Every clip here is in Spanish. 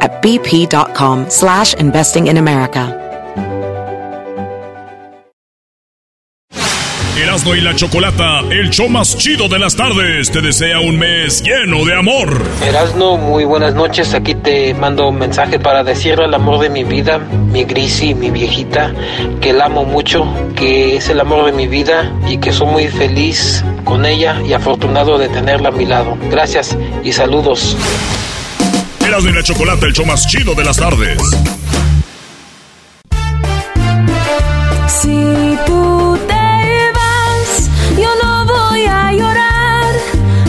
at bp.com slash investing in America. Erasmo y la Chocolata, el show más chido de las tardes, te desea un mes lleno de amor. Erasno, muy buenas noches. Aquí te mando un mensaje para decirle al amor de mi vida, mi Grisi, mi viejita, que la amo mucho, que es el amor de mi vida y que soy muy feliz con ella y afortunado de tenerla a mi lado. Gracias y saludos. Erasmo y la Chocolata, el show más chido de las tardes. Si tú te vas, yo no voy a llorar.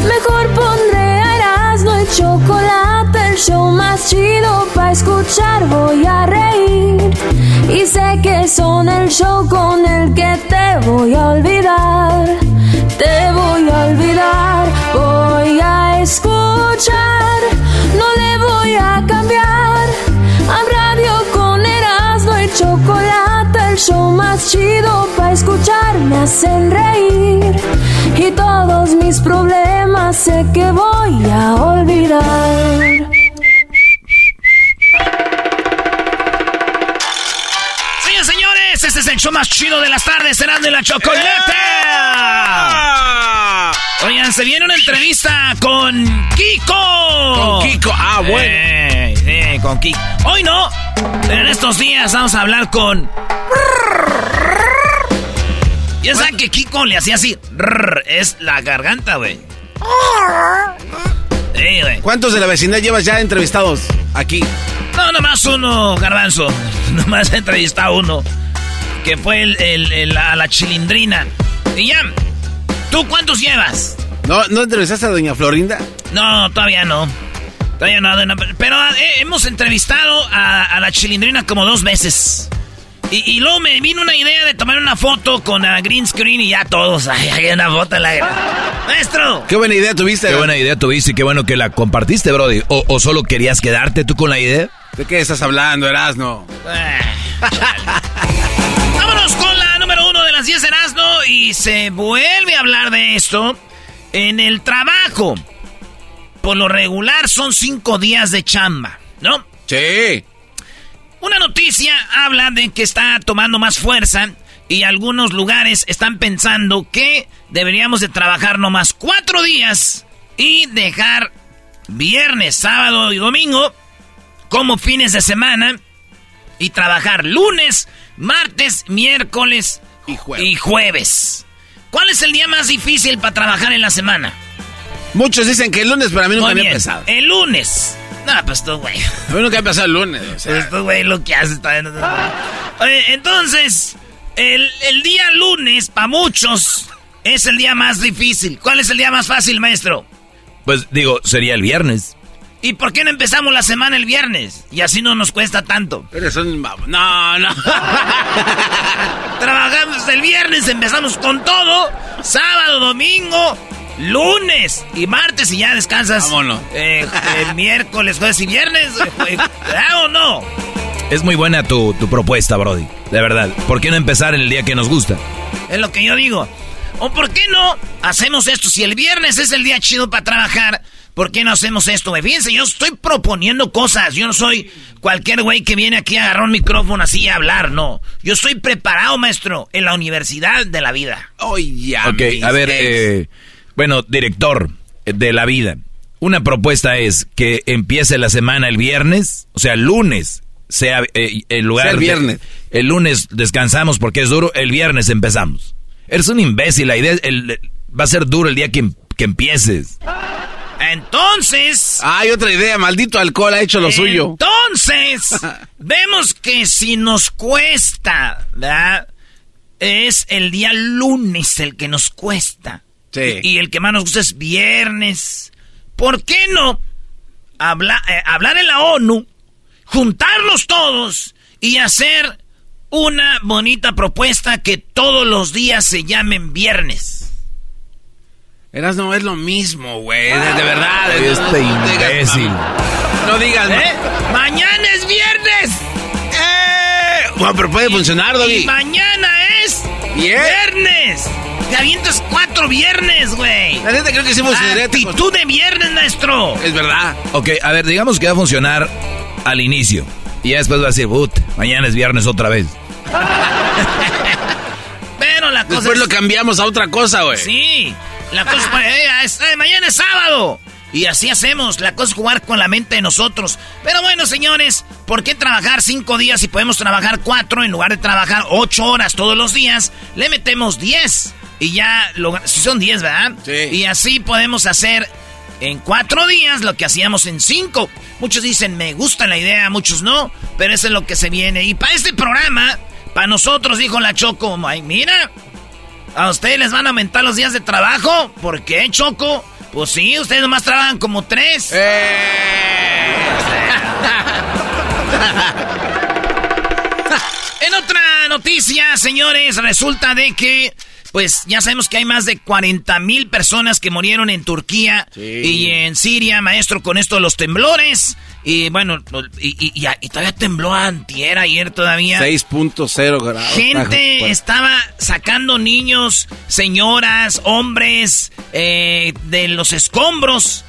Mejor pondré a Erasmo y chocolate, el show más chido para escuchar. Voy a reír y sé que son el show con el que te voy a olvidar. Te voy a olvidar, voy a escuchar, le voy a cambiar. A radio con Erasmo y chocolate, el show más chido para escuchar me hacen reír. Y todos mis problemas sé que voy a olvidar. Sí, señores, este es el show más chido de las tardes, Erasmo y la Chocolata. Oigan, se viene una entrevista con Kiko. Con Kiko, ah, bueno. Eh, sí, con Kiko. Hoy no, pero en estos días vamos a hablar con... Ya saben que Kiko le hacía así. Es la garganta, güey. Sí. ¿Cuántos de la vecindad llevas ya entrevistados aquí? No, nomás uno, garbanzo. Nomás he entrevistado uno. Que fue el, el- el- a la chilindrina. Y ya. ¿Tú cuántos llevas? ¿No, ¿No entrevistaste a doña Florinda? No, todavía no. Todavía no. no, Pero eh, hemos entrevistado a, a la chilindrina como dos veces. Y, y luego me vino una idea de tomar una foto con la green screen y ya todos. Ay, hay una foto en la. ¡Maestro! Qué buena idea tuviste. Qué buena idea tuviste y qué bueno que la compartiste, Brody. ¿O, o solo querías quedarte tú con la idea? ¿De qué estás hablando, Erasno? Vámonos con la las 10 Erasmo y se vuelve a hablar de esto en el trabajo. Por lo regular son cinco días de chamba, ¿no? Sí. Una noticia habla de que está tomando más fuerza y algunos lugares están pensando que deberíamos de trabajar nomás cuatro días y dejar viernes, sábado y domingo como fines de semana y trabajar lunes, martes, miércoles Y jueves. y jueves. ¿Cuál es el día más difícil para trabajar en la semana? Muchos dicen que el lunes, pero a mí nunca Muy me ha bien, pesado. el lunes. No, pues tú, güey. A mí nunca me ha pesado el lunes. o sea. Esto, güey, lo que hace está bien. Entonces, el, el día lunes, para muchos, es el día más difícil. ¿Cuál es el día más fácil, maestro? Pues digo, sería el viernes. ¿Y por qué no empezamos la semana el viernes? Y así no nos cuesta tanto. Eres un... babo. No, no. Trabajamos el viernes, empezamos con todo. Sábado, domingo, lunes y martes y ya descansas. Vámonos. Eh, eh, miércoles, jueves y viernes. eh, ¿verdad o no? Es muy buena tu, tu propuesta, Brody. De verdad. ¿Por qué no empezar en el día que nos gusta? Es lo que yo digo. ¿O por qué no hacemos esto? Si el viernes es el día chido para trabajar, ¿por qué no hacemos esto? güey? Fíjense, yo estoy proponiendo cosas. Yo no soy cualquier güey que viene aquí a agarrar un micrófono así a hablar, no. Yo estoy preparado, maestro, en la universidad de la vida. Oye, ya. Ok, a ver, eh, bueno, director de la vida. Una propuesta es que empiece la semana el viernes, o sea, el lunes, sea eh, el lugar... Sea el de- viernes. el lunes descansamos porque es duro, el viernes empezamos. Eres un imbécil, la idea es el- va a ser duro el día que, que empieces. Entonces... Hay otra idea, maldito alcohol ha hecho lo suyo. Entonces, vemos que si nos cuesta, ¿verdad? Es el día lunes el que nos cuesta. Sí. Y, y el que más nos gusta es viernes. ¿Por qué no habla- eh, hablar en la ONU, juntarlos todos y hacer una bonita propuesta que todos los días se llamen viernes? Eras no es lo mismo, güey. De, de verdad. de- Este no, no digas, imbécil. No digas. ¿Eh? Mañana es viernes. ¡Eh! Bueno, pero puede funcionar, Y Doggy. mañana es Bien. viernes. Te avientas cuatro viernes, güey. La neta creo que sí funcionaría. Actitud de viernes, maestro. Es verdad. Ok, a ver, digamos que va a funcionar al inicio. Y ya después va a decir, put, mañana es viernes otra vez. Pero la cosa Después es... lo cambiamos a otra cosa, güey. Sí. La cosa es... eh, es- eh, mañana es sábado. Y así hacemos. La cosa es jugar con la mente de nosotros. Pero bueno, señores, ¿por qué trabajar cinco días si podemos trabajar cuatro en lugar de trabajar ocho horas todos los días? Le metemos diez. Y ya, lo, si son diez, ¿verdad? Sí. Y así podemos hacer en cuatro días lo que hacíamos en cinco. Muchos dicen, me gusta la idea, muchos no, pero eso es lo que se viene. Y para este programa, para nosotros, dijo la Choco, ay, mira, ¿a ustedes les van a aumentar los días de trabajo? ¿Por qué, Choco? Pues sí, ustedes nomás trabajan como tres. Eh. En otra noticia, señores, resulta de que, pues ya sabemos que hay más de 40 mil personas que murieron en Turquía Sí. y en Siria, maestro, con esto de los temblores. Y bueno, y, y- y- y todavía tembló antier, ayer todavía. 6.0 grados. Gente estaba sacando niños, señoras, hombres eh, de los escombros.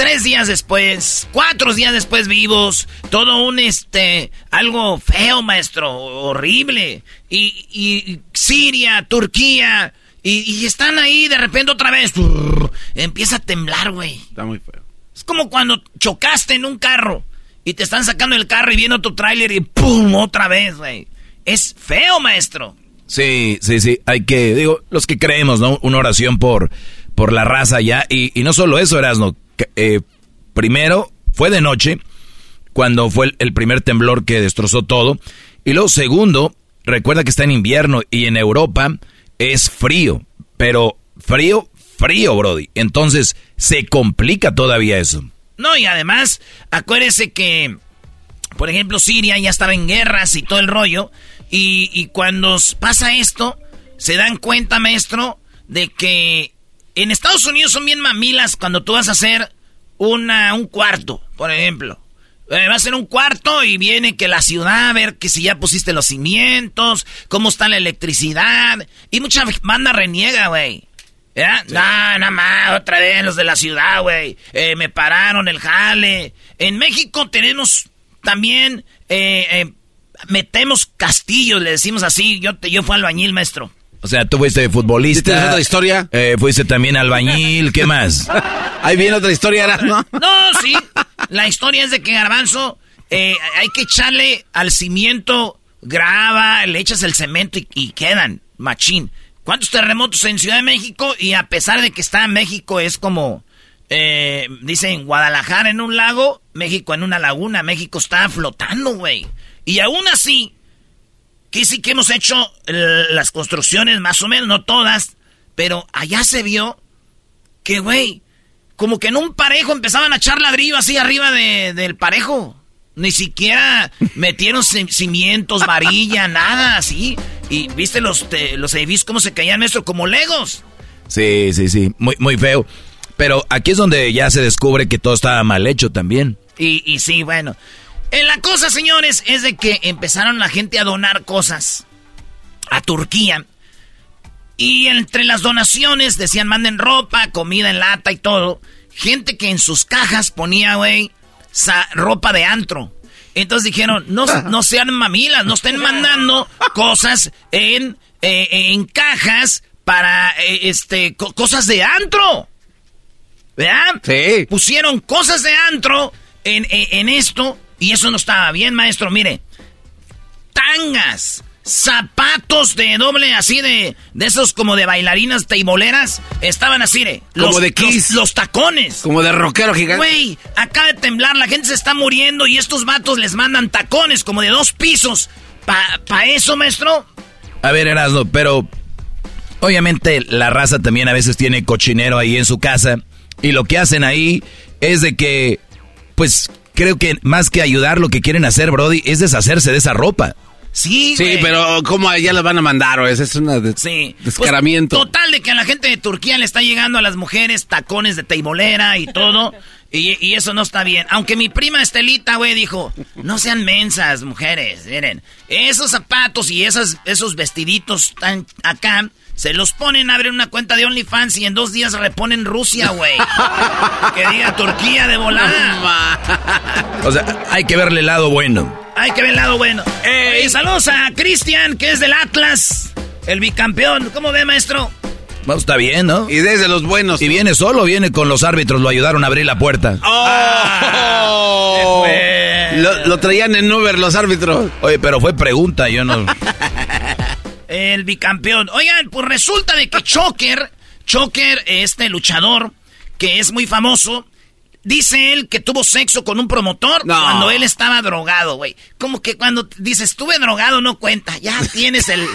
Tres días después, cuatro días después vivos, todo un este, algo feo, maestro, horrible. Y, y Siria, Turquía, y, y están ahí de repente otra vez. Brrr, empieza a temblar, güey. Está muy feo. Es como cuando chocaste en un carro y te están sacando el carro y viene otro tráiler y ¡pum! otra vez, güey. Es feo, maestro. Sí, sí, sí. Hay que, digo, los que creemos, ¿no? Una oración por, por la raza ya. Y, y no solo eso, Erasno. Eh, primero, fue de noche, cuando fue el, primer temblor que destrozó todo. Y luego, segundo, recuerda que está en invierno y en Europa es frío. Pero frío, frío, Brody. Entonces, se complica todavía eso. No, y además, acuérdese que, por ejemplo, Siria ya estaba en guerras y todo el rollo. Y, y cuando pasa esto, se dan cuenta, maestro, de que en Estados Unidos son bien mamilas cuando tú vas a hacer una, un cuarto, por ejemplo. Eh, va a ser un cuarto y viene que la ciudad, a ver que si ya pusiste los cimientos, cómo está la electricidad. Y mucha banda reniega, güey. No, nada más, otra vez los de la ciudad, güey. Eh, me pararon el jale. En México tenemos también, eh, eh, metemos castillos, le decimos así. Yo, te- yo fui albañil, maestro. O sea, tú fuiste futbolista. ¿Sí tienes otra historia? eh, fuiste también albañil, ¿qué más? Ahí viene otra historia, ¿no? No, sí. La historia es de que Garbanzo, eh, hay que echarle al cimiento grava, le echas el cemento y, y quedan, machín. ¿Cuántos terremotos en Ciudad de México? Y a pesar de que está en México, es como, eh, dicen, Guadalajara en un lago, México en una laguna. México está flotando, güey. Y aún así, que sí que hemos hecho eh, las construcciones, más o menos, no todas, pero allá se vio que, güey, como que en un parejo empezaban a echar ladrillo así arriba de- del parejo. Ni siquiera metieron ci- cimientos, varilla, nada así. Y viste los, te- los edificios cómo se caían, maestro, como legos. Sí, sí, sí, muy, muy feo. Pero aquí es donde ya se descubre que todo estaba mal hecho también. Y, y sí, bueno. Eh, la cosa, señores, es de que empezaron la gente a donar cosas a Turquía. Y entre las donaciones decían manden ropa, comida en lata y todo. Gente que en sus cajas ponía, güey, ropa de antro. Entonces dijeron, no, no sean mamilas, no estén mandando cosas en, eh, en cajas para, eh, este, co- cosas de antro. ¿Verdad? Sí. Pusieron cosas de antro en, en- en esto y eso no estaba bien, maestro. Mire, tangas, zapatos de doble así de de esos como de bailarinas teiboleras, estaban así de Como de Kiss. los, los tacones. Como de rockero gigante. Güey, acaba de temblar, la gente se está muriendo y estos vatos les mandan tacones como de dos pisos. ¿Pa, pa eso, maestro? A ver, Erasmo, pero obviamente la raza también a veces tiene cochinero ahí en su casa y lo que hacen ahí es de que, pues creo que más que ayudar lo que quieren hacer, Brody, es deshacerse de esa ropa. Sí, Sí, güey. pero ¿cómo allá las van a mandar? o Ese es un Sí. descaramiento. Pues, total, de que a la gente de Turquía le está llegando a las mujeres tacones de teibolera y todo. Y, y eso no está bien. Aunque mi prima Estelita, güey, dijo, no sean mensas, mujeres. Miren, esos zapatos y esas, esos vestiditos tan acá, se los ponen, abren una cuenta de OnlyFans y en dos días reponen Rusia, güey. que diga Turquía de volada. O sea, hay que verle el lado bueno. Hay que ver el lado bueno. Oye, saludos a Cristian, que es del Atlas, el bicampeón. ¿Cómo ve, maestro? Bueno, está bien, ¿no? Y desde los buenos. Y viene solo, viene con los árbitros, lo ayudaron a abrir la puerta. ¡Oh! lo, lo traían en Uber los árbitros. Oye, pero fue pregunta, yo no... El bicampeón. Oigan, pues resulta de que Choker, Choker, este luchador, que es muy famoso, dice él que tuvo sexo con un promotor No. cuando él estaba drogado, güey. Como que cuando dices, estuve drogado, no cuenta. Ya tienes el...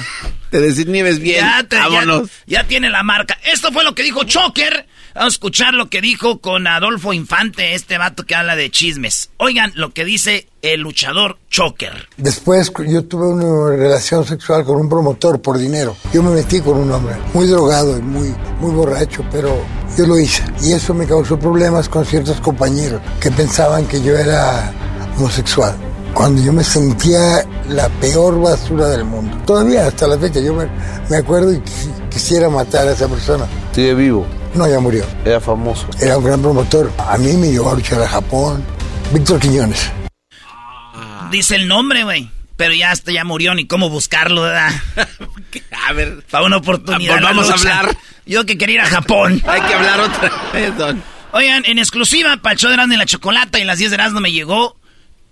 Te desinhibes bien. ya, te- ya- Vámonos. ya tiene la marca. Esto fue lo que dijo Choker. Vamos a escuchar lo que dijo con Adolfo Infante, este vato que habla de chismes. Oigan lo que dice el luchador Choker. Después yo tuve una relación sexual con un promotor por dinero. Yo me metí con un hombre muy drogado y muy, muy borracho, pero yo lo hice. Y eso me causó problemas con ciertos compañeros que pensaban que yo era homosexual. Cuando yo me sentía la peor basura del mundo. Todavía hasta la fecha yo me, me acuerdo y quis- quisiera matar a esa persona. Sigue vivo, No, ya murió. era famoso. Era un gran promotor. A mí me llevó a luchar a Japón. Víctor Quiñones. Dice el nombre, güey. Pero ya hasta ya murió, ni cómo buscarlo, ¿verdad? A ver, Para una oportunidad. Volvamos a hablar. Yo que quería ir a Japón. hay que hablar otra vez, don. Oigan, en exclusiva, para el show de Erasmo y la Chocolata y las 10 de Erasmo me llegó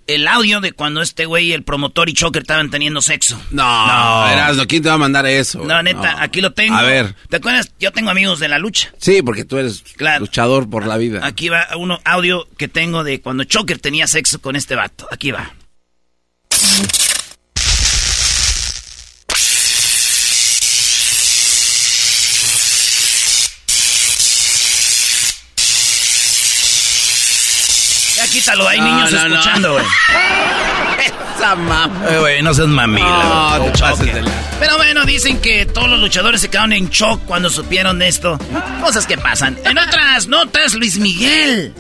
el audio de cuando este güey, el promotor y Choker estaban teniendo sexo. No, Erasmo, ¿quién te va a mandar eso? No, neta, No. aquí lo tengo. A ver. ¿Te acuerdas? Yo tengo amigos de la lucha. Sí, porque tú eres Claro. luchador por la vida. Aquí va uno audio que tengo de cuando Choker tenía sexo con este vato. Aquí va. Quítalo, hay No, niños no, no. escuchando, güey. Esa mamá. Eh, güey, no seas mamila. No, te la... Pero bueno, dicen que todos los luchadores se quedaron en shock cuando supieron esto. Cosas que pasan. En otras notas, Luis Miguel.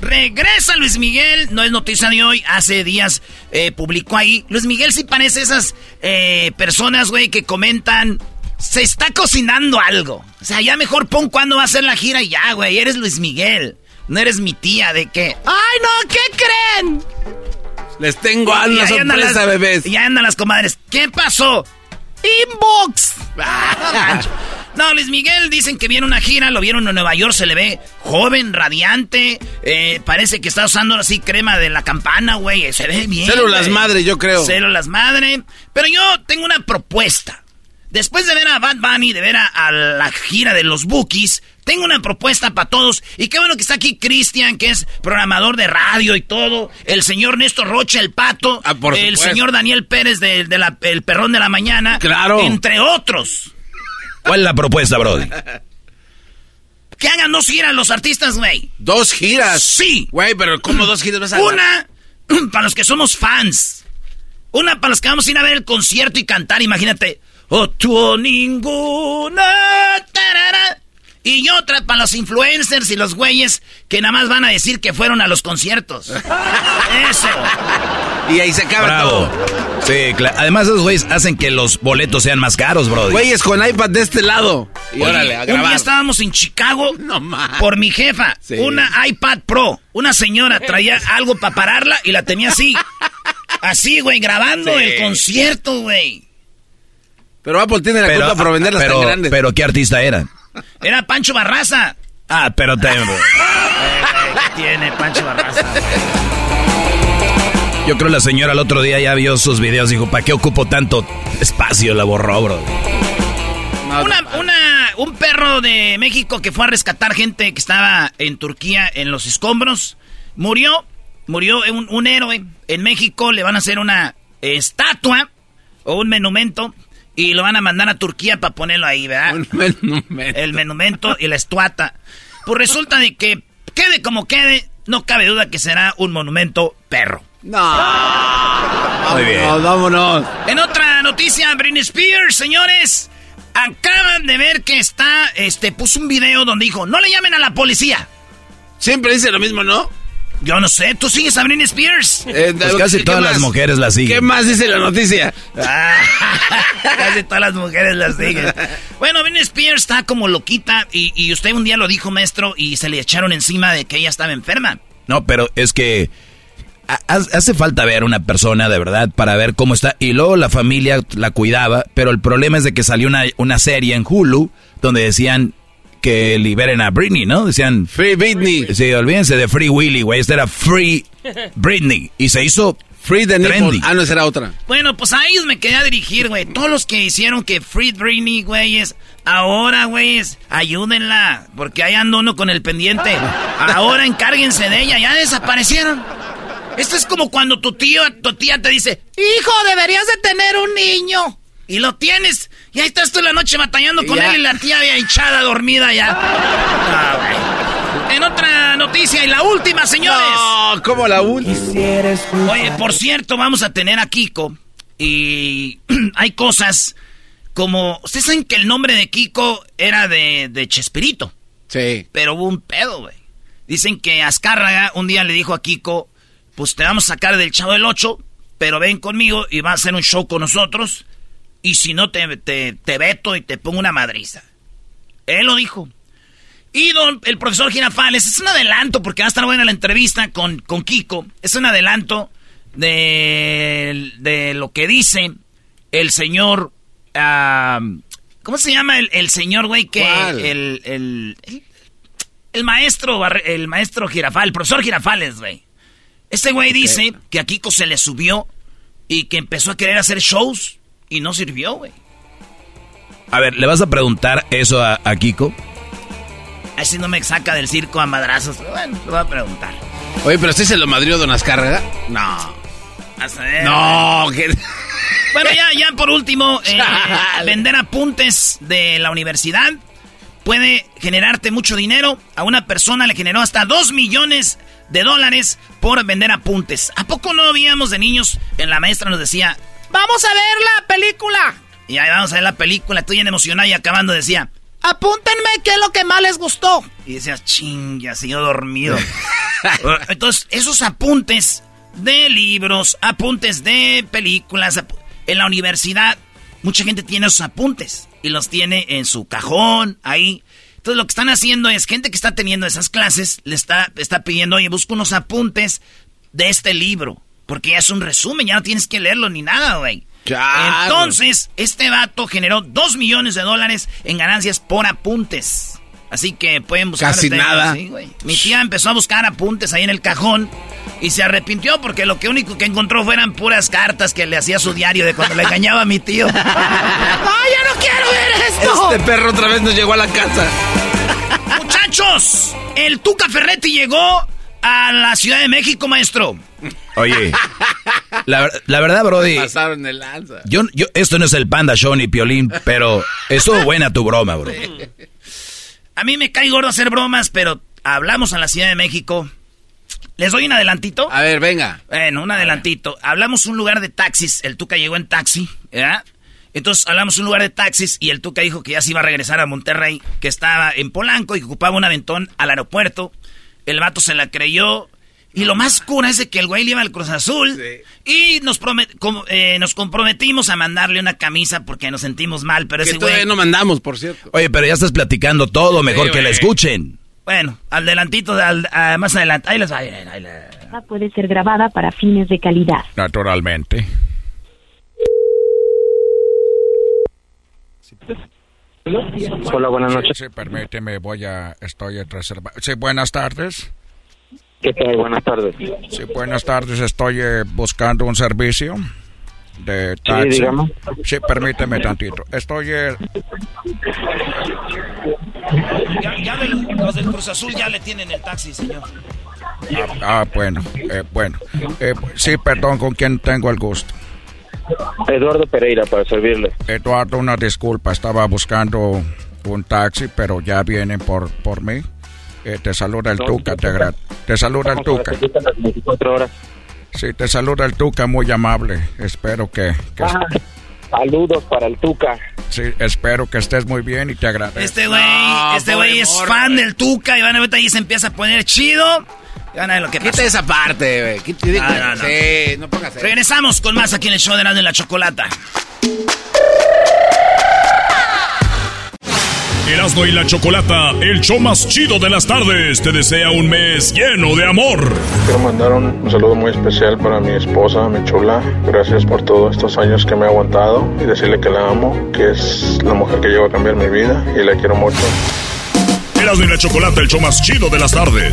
Regresa Luis Miguel, no es noticia de hoy, hace días eh, publicó ahí. Luis Miguel sí parece esas eh, personas, güey, que comentan, se está cocinando algo. O sea, ya mejor pon cuándo va a ser la gira y ya, güey, eres Luis Miguel. No eres mi tía de que, ay no, ¿qué creen? Les tengo Y una sorpresa, las- bebés. Y ahí andan las comadres. ¿Qué pasó? Inbox. No, Luis Miguel dicen que viene una gira, lo vieron en Nueva York, se le ve joven, radiante, eh, parece que está usando así crema de la campana, güey, se ve bien. Células güey. madre, yo creo. Células madre. Pero yo tengo una propuesta. Después de ver a Bad Bunny, de ver a, a la gira de los Bookies, tengo una propuesta para todos. Y qué bueno que está aquí Cristian, que es programador de radio y todo. El señor Néstor Rocha, el pato. Ah, por el supuesto. señor Daniel Pérez, de, de la- el perrón de la mañana. Claro. Entre otros. ¿Cuál es la propuesta, Brody? Que hagan dos giras los artistas, güey. Dos giras. Sí. Güey, pero ¿cómo dos giras vas a? Una para los que somos fans. Una para los que vamos a ir a ver el concierto y cantar, imagínate. O tú o ninguna. tarara. Y otra para los influencers y los güeyes que nada más van a decir que fueron a los conciertos. Eso. Y ahí se acaba Bravo. todo. Sí, claro. Además, esos güeyes hacen que los boletos sean más caros, Brody. Güeyes con iPad de este lado. Y Oye, órale, a un día grabar. estábamos en Chicago No más. por mi jefa, Sí. una iPad Pro. Una señora traía algo para pararla y la tenía así. Así, güey, grabando Sí. el concierto, güey. Pero Apple tiene la culpa por venderlas pero, tan grandes. pero ¿qué artista era? Era Pancho Barraza. Ah, pero te... ¿Qué tiene Pancho Barraza? Yo creo la señora el otro día ya vio sus videos dijo, ¿para qué ocupo tanto espacio? La borró, bro. Una, una, un perro de México que fue a rescatar gente que estaba en Turquía en los escombros. Murió, murió un, un héroe. En México le van a hacer una estatua o un monumento y lo van a mandar a Turquía para ponerlo ahí, ¿verdad? Un monumento. El monumento y la estuata. Pues resulta de que quede como quede, no cabe duda que será un monumento perro. No. Muy bien. Vámonos, vámonos. En otra noticia, Britney Spears, señores, acaban de ver que está, este, puso un video donde dijo, no le llamen a la policía. Siempre dice lo mismo, ¿no? Yo no sé, tú sigues a Britney Spears. Eh, Pues casi ¿qué todas más? las mujeres la siguen. ¿Qué más dice la noticia? Ah, Casi todas las mujeres las siguen. Bueno, Britney Spears está como loquita y, y usted un día lo dijo, maestro, y se le echaron encima de que ella estaba enferma. No, pero es que ha- hace falta ver una persona de verdad para ver cómo está. Y luego la familia la cuidaba, pero el problema es de que salió una, una serie en Hulu donde decían que liberen a Britney, ¿no? Decían... Free Britney. Sí, olvídense de Free Willy, güey. Este era Free Britney. Y se hizo Free the nipple. trendy. Ah, no, esa era otra. Bueno, pues ahí me quedé a dirigir, güey. Todos los que hicieron que Free Britney, güeyes, ahora, güeyes, ayúdenla. Porque ahí anda uno con el pendiente. Ahora encárguense de ella, ya desaparecieron. Esto es como cuando tu tío, tu tía te dice, hijo, deberías de tener un niño. Y lo tienes. Y ahí estás tú en la noche batallando con Ya. él y la tía había hinchada, dormida ya. Ah, güey. En otra noticia y la última, señores. No, como la última. Oye, por cierto, vamos a tener a Kiko. Y hay cosas como. Ustedes saben que el nombre de Kiko era de, de Chespirito. Sí. Pero hubo un pedo, güey. Dicen que Azcárraga un día le dijo a Kiko: Pues te vamos a sacar del chavo del 8, pero ven conmigo y vas a hacer un show con nosotros. Y si no, te, te, te veto y te pongo una madriza. Él lo dijo. Y don, el profesor Girafales, es un adelanto, porque va a estar buena la entrevista con, con Kiko. Es un adelanto de, de lo que dice el señor. ¿Cómo se llama el, el señor, güey? Que el, el, el, el maestro, el maestro Girafal, el profesor Girafales, güey. Este güey dice que a Kiko se le subió y que empezó a querer hacer shows y no sirvió, güey. A ver, ¿le vas a preguntar eso a, a Kiko? Así no me saca del circo a madrazos. Bueno, lo voy a preguntar. Oye, pero usted se lo madrió Don Azcárraga. No. No, que... Bueno, ya, ya por último, eh, vender apuntes de la universidad puede generarte mucho dinero. A una persona le generó hasta 2 millones de dólares por vender apuntes. ¿A poco no habíamos de niños? En la maestra nos decía, vamos a ver la película. Y ahí vamos a ver la película, estoy bien emocionado y acabando decía, apúntenme qué es lo que más les gustó. Y decías, chinga, yo dormido. Entonces, esos apuntes de libros, apuntes de películas, apu- en la universidad, mucha gente tiene esos apuntes y los tiene en su cajón, ahí. Entonces lo que están haciendo es, gente que está teniendo esas clases, le está, está pidiendo, oye, busca unos apuntes de este libro, porque ya es un resumen, ya no tienes que leerlo ni nada, güey. Claro. Entonces, este vato generó 2 millones de dólares en ganancias por apuntes. Así que pueden buscar. Casi ustedes, nada. sí. Mi tía empezó a buscar apuntes ahí en el cajón y se arrepintió porque lo que único que encontró fueran puras cartas que le hacía su diario de cuando le engañaba a mi tío. ¡No, ya no quiero ver esto! Este perro otra vez nos llegó a la casa. Muchachos, el Tuca Ferretti llegó a la Ciudad de México, maestro. Oye, la, la verdad, Brody, Pasaron el lanza. yo, yo, esto no es el Panda Show ni Piolín, pero estuvo buena tu broma, bro. A mí me cae gordo hacer bromas, pero hablamos a la Ciudad de México. ¿Les doy un adelantito? A ver, venga. Bueno, un adelantito. Hablamos un lugar de taxis. El Tuca llegó en taxi, ¿verdad? Entonces hablamos un lugar de taxis y el Tuca dijo que ya se iba a regresar a Monterrey, que estaba en Polanco y que ocupaba un aventón al aeropuerto. El vato se la creyó. Y lo más cura es de que el güey le iba al Cruz Azul. Y nos, promet- com- eh, nos comprometimos a mandarle una camisa porque nos sentimos mal, pero Que ese todavía güey... no mandamos, por cierto. Oye, pero ya estás platicando todo, mejor que la escuchen. Bueno, adelantito, al- a- más adelante. Ahí les va. ahí les- puede ser grabada para fines de calidad. Naturalmente. Hola, buenas noches. Sí, permíteme, voy a... Estoy en reserva. Sí, buenas tardes. ¿Qué tal? Buenas tardes. Sí, buenas tardes. Estoy eh, buscando un servicio de taxi. Sí. Sí, permíteme tantito. Estoy... eh, Ya, ya del- los del Cruz Azul ya le tienen el taxi, señor. ah, ah, bueno, eh, bueno. Eh, sí, perdón, ¿con quién tengo el gusto? Eduardo Pereira, para servirle. Eduardo, una disculpa. Estaba buscando un taxi, pero ya vienen por, por mí. Eh, te saluda el Tuca, te, agra- te saluda el Tuca. las 24 horas. Sí, te saluda el Tuca, muy amable. Espero que, que- Ah, saludos para el Tuca. sí, espero que estés muy bien y te agradezco. Este güey, No, este güey es fan del Tuca y van a ver ahí se empieza a poner chido. Y van a ver lo que pasa. Quita esa parte, güey. Quita- Ah, no, no. Sí, no pongas eso. Regresamos con más aquí en el show de y la Chocolata. Erasmo y la Chocolata, el show más chido de las tardes, te desea un mes lleno de amor. Quiero mandar un, un saludo muy especial para mi esposa, mi chula. Gracias por todos estos años que me ha aguantado y decirle que la amo, que es la mujer que llegó a cambiar mi vida y la quiero mucho. Erasmo y la Chocolata, el show más chido de las tardes.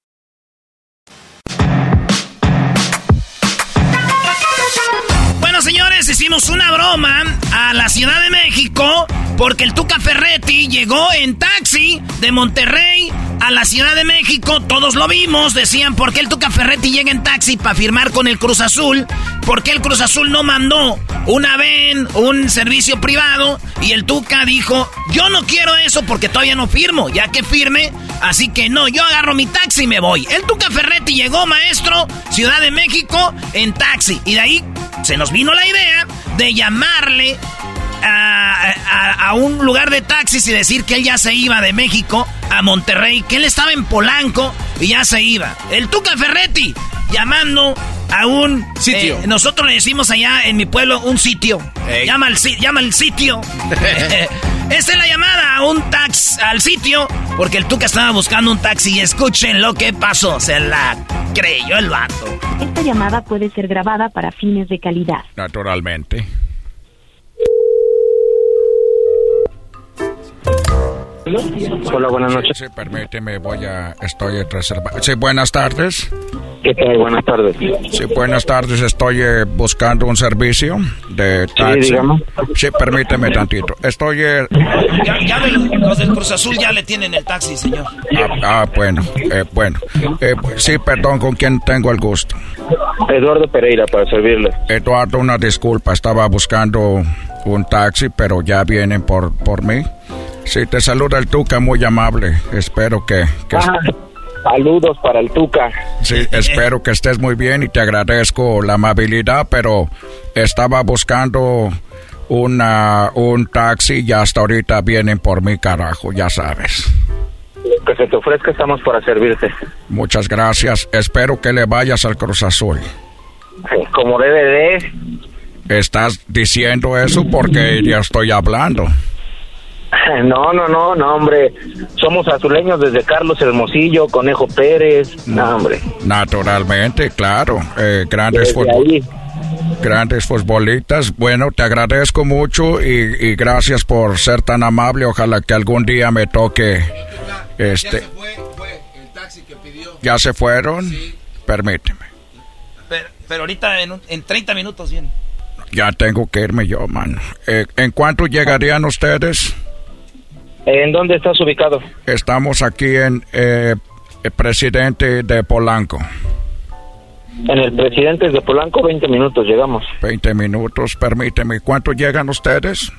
hicimos una broma a la Ciudad de México porque el Tuca Ferretti llegó en taxi de Monterrey a la Ciudad de México. Todos lo vimos. Decían, ¿por qué el Tuca Ferretti llega en taxi para firmar con el Cruz Azul? ¿Por qué el Cruz Azul no mandó una VEN, un servicio privado? Y el Tuca dijo, yo no quiero eso porque todavía no firmo. Ya que firme, así que no, yo agarro mi taxi y me voy. El Tuca Ferretti llegó, maestro, Ciudad de México, en taxi. Y de ahí se nos vino la idea de llamarle a, a- a un lugar de taxis y decir que él ya se iba de México a Monterrey, que él estaba en Polanco y ya se iba. El Tuca Ferretti llamando a un Sitio. eh, nosotros le decimos allá en mi pueblo un sitio. Llama al si- llama al sitio. Esta es la llamada a un tax al sitio porque el Tuca estaba buscando un taxi y escuchen lo que pasó. Se la creyó el vato. Esta llamada puede ser grabada para fines de calidad. Naturalmente. Hola, buenas noches. Sí, permíteme, voy a... Estoy reservado. Sí, buenas tardes. ¿Qué tal? Buenas tardes. Sí, buenas tardes. Estoy eh, buscando un servicio de taxi. dígame. Sí, permíteme tantito. Estoy... eh, Ya, ya ven, los del Cruz Azul ya le tienen el taxi, señor. ah, ah, bueno, eh, bueno. Eh, sí, perdón, ¿con quién tengo el gusto? Eduardo Pereira, para servirle. Eduardo, una disculpa. Estaba buscando un taxi, pero ya vienen por, por mí. Sí, te saluda el Tuca, muy amable. Espero que... que Ah, Saludos para el Tuca. Sí, espero que estés muy bien y te agradezco la amabilidad, pero estaba buscando una, un taxi y hasta ahorita vienen por mi carajo, ya sabes. Que se te ofrezca, estamos para servirte. Muchas gracias. Espero que le vayas al Cruz Azul. Como debe de. Estás diciendo eso porque ya estoy hablando. No, no, no, no, hombre. Somos azuleños desde Carlos Hermosillo, Conejo Pérez. No, hombre. Naturalmente, claro. Eh, grandes, futbol grandes futbolistas. Bueno, te agradezco mucho y, y, gracias por ser tan amable. Ojalá que algún día me toque. Este. Ya se fue, fue el taxi que pidió. ¿Ya se fueron? Sí. Permíteme. Pero, pero ahorita en, un- en 30 minutos viene. Ya tengo que irme yo, mano. Eh, ¿En cuánto llegarían ustedes? ¿En dónde estás ubicado? Estamos aquí en eh, el presidente de Polanco. En el Presidentes de Polanco, 20 minutos, llegamos. 20 minutos, permíteme. ¿Cuánto llegan ustedes?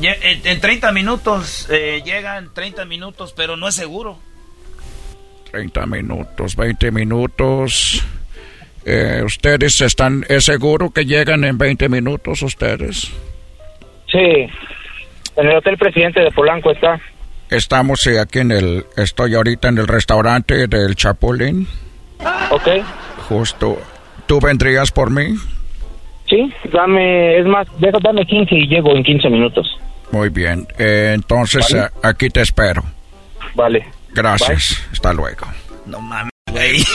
En 30 minutos eh, llegan 30 minutos, pero no es seguro. 30 minutos, 20 minutos. Eh, ¿Ustedes están, es seguro que llegan en 20 minutos ustedes? Sí. En el Hotel Presidente de Polanco está. Estamos eh, aquí en el, estoy ahorita en el restaurante del Chapulín. ¿Ok? Justo. ¿Tú vendrías por mí? Sí, dame, es más, deja, dame 15 y llego en 15 minutos. Muy bien. Eh, entonces, Vale. eh, aquí te espero. Vale. Gracias. Hasta luego. No mames, güey.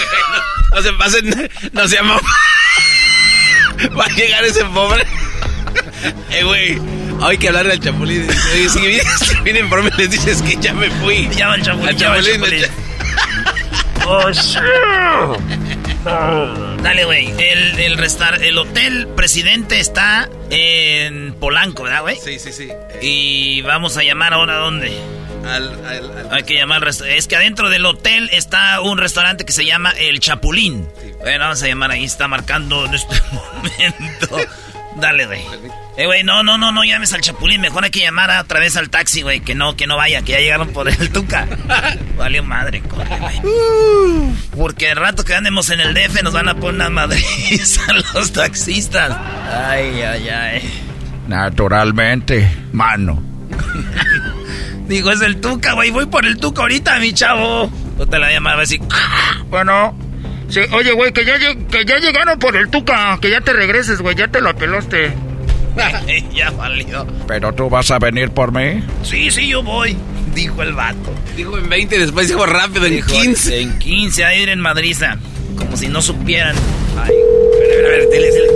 No se pasen, no se llama. Va a llegar ese pobre. Eh, güey. Hay que hablarle al chapulín. Oye, si vienes, vienen por mí, les dices que ya me fui. Llama al chapulín. Al chapulín. Oh. Dale, güey. El, el, restar- el hotel presidente está en Polanco, ¿verdad, güey? Sí, sí, sí. Y vamos a llamar ahora a dónde. Al, al, al- Hay que llamar al resta- Es que adentro del hotel está un restaurante que se llama El Chapulín. Bueno, vamos a llamar ahí. Está marcando en este momento. Dale, güey. Eh, güey, no, no, no, no llames al Chapulín. Mejor hay que llamar a otra vez al taxi, güey. Que no, que no vaya, que ya llegaron por el Tuca. Valió madre, corre, güey. Porque el rato que andemos en el DF nos van a poner una madriz a los taxistas. Ay, ay, ay. Naturalmente, mano. Digo, es el Tuca, güey. Voy por el Tuca ahorita, mi chavo. No te la voy a llamar, va a decir. Bueno. Sí, oye, güey, que ya, que ya llegaron por el Tuca. Que ya te regreses, güey. Ya te lo apelaste. ya valió. ¿Pero tú vas a venir por mí? Sí, sí, yo voy. Dijo el vato. Dijo en 20 y después dijo rápido en Dijo, 15. En 15 a ir en Madriza. Como si no supieran. Ay, a ver, a ver, a ver, dile, dile.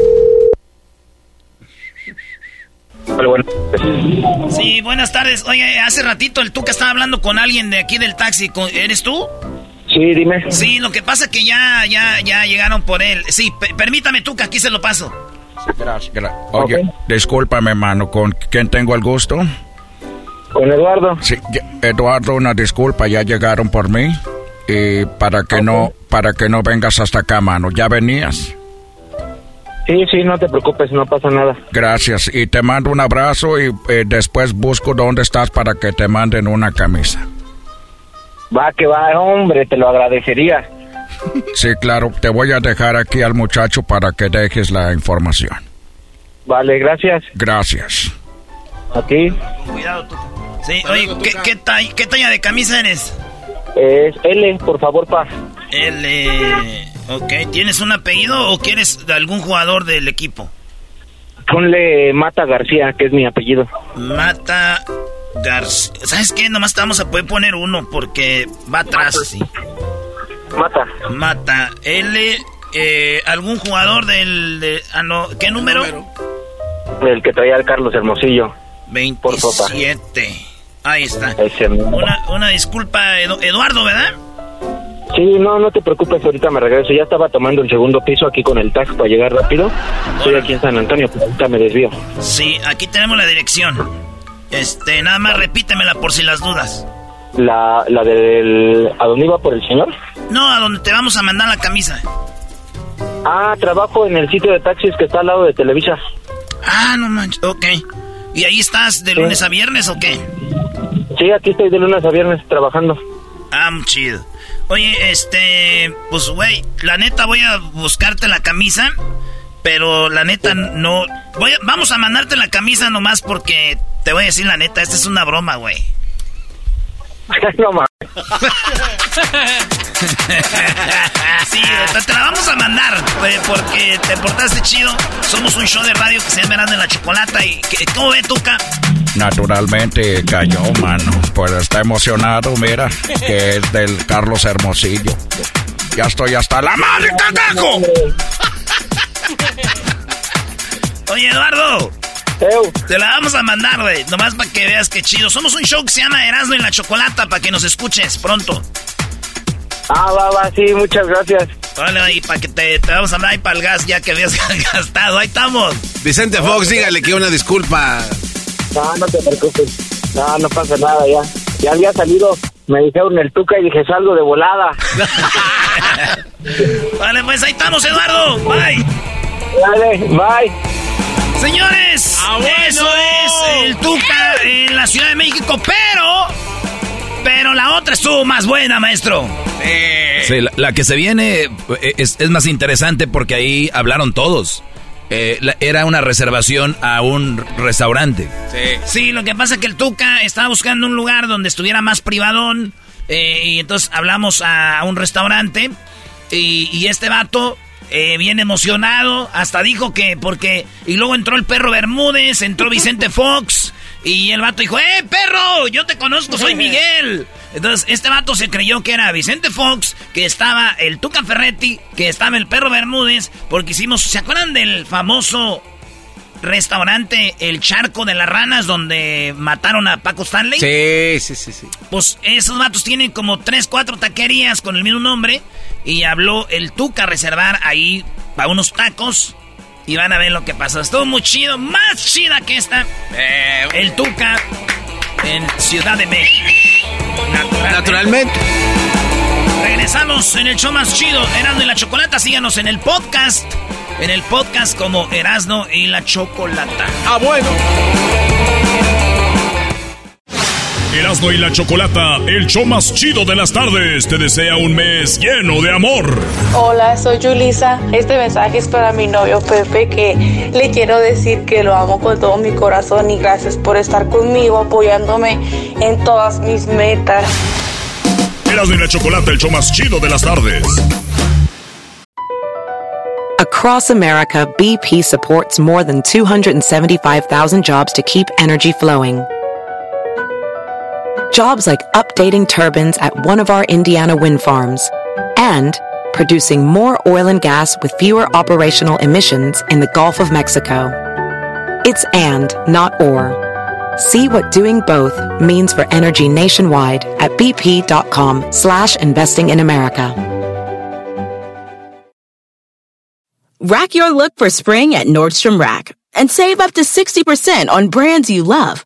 Sí, buenas tardes. Oye, hace ratito el Tuca estaba hablando con alguien de aquí del taxi. ¿Con- ¿Eres tú? Sí, dime. Sí, lo que pasa es que ya, ya, ya llegaron por él. Sí, pe- permítame, Tuca, aquí se lo paso. Gracias. Oye, discúlpame, mano. ¿Con quién tengo el gusto? Con Eduardo. Sí, Eduardo, una disculpa. Ya llegaron por mí. Y para que no, para que no vengas hasta acá, mano. Ya venías. Sí, sí, no te preocupes, no pasa nada. Gracias. Y te mando un abrazo y eh, después busco dónde estás para que te manden una camisa. Va, que va, hombre, te lo agradecería. Sí, claro. Te voy a dejar aquí al muchacho para que dejes la información. Vale, gracias. Gracias. Aquí Cuidado, Tuca. Sí, oye, ¿qué, qué, tall- qué talla de camisa eres? es L, por favor, pa. L. Ok, ¿tienes un apellido o quieres de algún jugador del equipo? Ponle Mata García, que es mi apellido. Mata García. ¿Sabes qué? Nomás te vamos a poder poner uno porque va atrás, sí. Mata. Mata. L. eh, ¿Algún jugador del... de- ah, no, ¿Qué número? El que traía al Carlos Hermosillo. 27. Ahí está. Una, una disculpa, Edu- Eduardo, ¿verdad? Sí, no, no te preocupes, ahorita me regreso. Ya estaba tomando el segundo piso aquí con el taxi para llegar rápido. Estoy aquí en San Antonio, pero ahorita me desvío. Sí, aquí tenemos la dirección. Este, nada más repítemela por si las dudas. La, la del... ¿A dónde iba por el señor? No, a donde te vamos a mandar la camisa. Ah, trabajo en el sitio de taxis que está al lado de Televisa. Ah, no manches, ok. ¿Y ahí estás de lunes a viernes o qué? Sí, aquí estoy de lunes a viernes trabajando. Ah, muy chido. Oye, este, pues, güey, la neta voy a buscarte la camisa, pero la neta no... Voy vamos a mandarte la camisa nomás porque te voy a decir la neta, esta es una broma, güey. no mames. sí, te la vamos a mandar, güey, porque te portaste chido. Somos un show de radio que se llama Verano en la Chocolata y ¿cómo ve Tuca? Naturalmente cayó, mano. Pues está emocionado, mira, que es del Carlos Hermosillo. Ya estoy hasta la madre, cagajo. Oye, Eduardo. Te la vamos a mandar, güey. Nomás para que veas qué chido. Somos un show que se llama Erasmo en la Chocolata para que nos escuches pronto. Ah, va, va, sí, muchas gracias. Vale, ahí para que te, te, vamos a mandar ahí para el gas ya que habías gastado. Ahí estamos. Vicente Fox, dígale que una disculpa. No, no te preocupes. No, no pasa nada ya. Ya había salido, me dijeron el tuca y dije salgo de volada. vale, pues ahí estamos, Eduardo. Bye. Vale, bye. Señores, ah, eso es el Tuca en la Ciudad de México, pero. Pero la otra estuvo más buena, maestro. Sí, la, que se viene eh, es, más interesante porque ahí hablaron todos. Eh, era una reservación a un restaurante. Sí. sí, lo que pasa es que el Tuca estaba buscando un lugar donde estuviera más privadón. Eh, y entonces hablamos a, un restaurante. Y, y este vato eh, bien emocionado, hasta dijo que porque... Y luego entró el perro Bermúdez, entró Vicente Fox, y el vato dijo, ¡eh, perro! Yo te conozco, soy Miguel. Entonces, este vato se creyó que era Vicente Fox, que estaba el Tuca Ferretti, que estaba el perro Bermúdez, porque hicimos, ¿se acuerdan del famoso restaurante El Charco de las Ranas donde mataron a Paco Stanley? Sí, sí, sí, sí. Pues esos vatos tienen como tres, cuatro taquerías con el mismo nombre y habló el Tuca a reservar ahí para unos tacos. Y van a ver lo que pasó. Estuvo muy chido, más chida que esta. Eh, el Tuca en Ciudad de México. Naturalmente. Regresamos en el show más chido, Erasno y la Chocolata. Síganos en el podcast. En el podcast como Erasno y la Chocolata. Ah, bueno. Erasmo y la Chocolata, el show más chido de las tardes, te desea un mes lleno de amor. Hola, soy Julisa. Este mensaje es para mi novio Pepe, que le quiero decir que lo amo con todo mi corazón y gracias por estar conmigo, apoyándome en todas mis metas. Erasmo y la Chocolata, el show más chido de las tardes. Across America, BP supports more than 275,000 jobs to keep energy flowing. Jobs like updating turbines at one of our Indiana wind farms and producing more oil and gas with fewer operational emissions in the Gulf of Mexico. It's and, not or. See what doing both means for energy nationwide at bp.com slash investing in America. Rack your look for spring at Nordstrom Rack and save up to 60% on brands you love.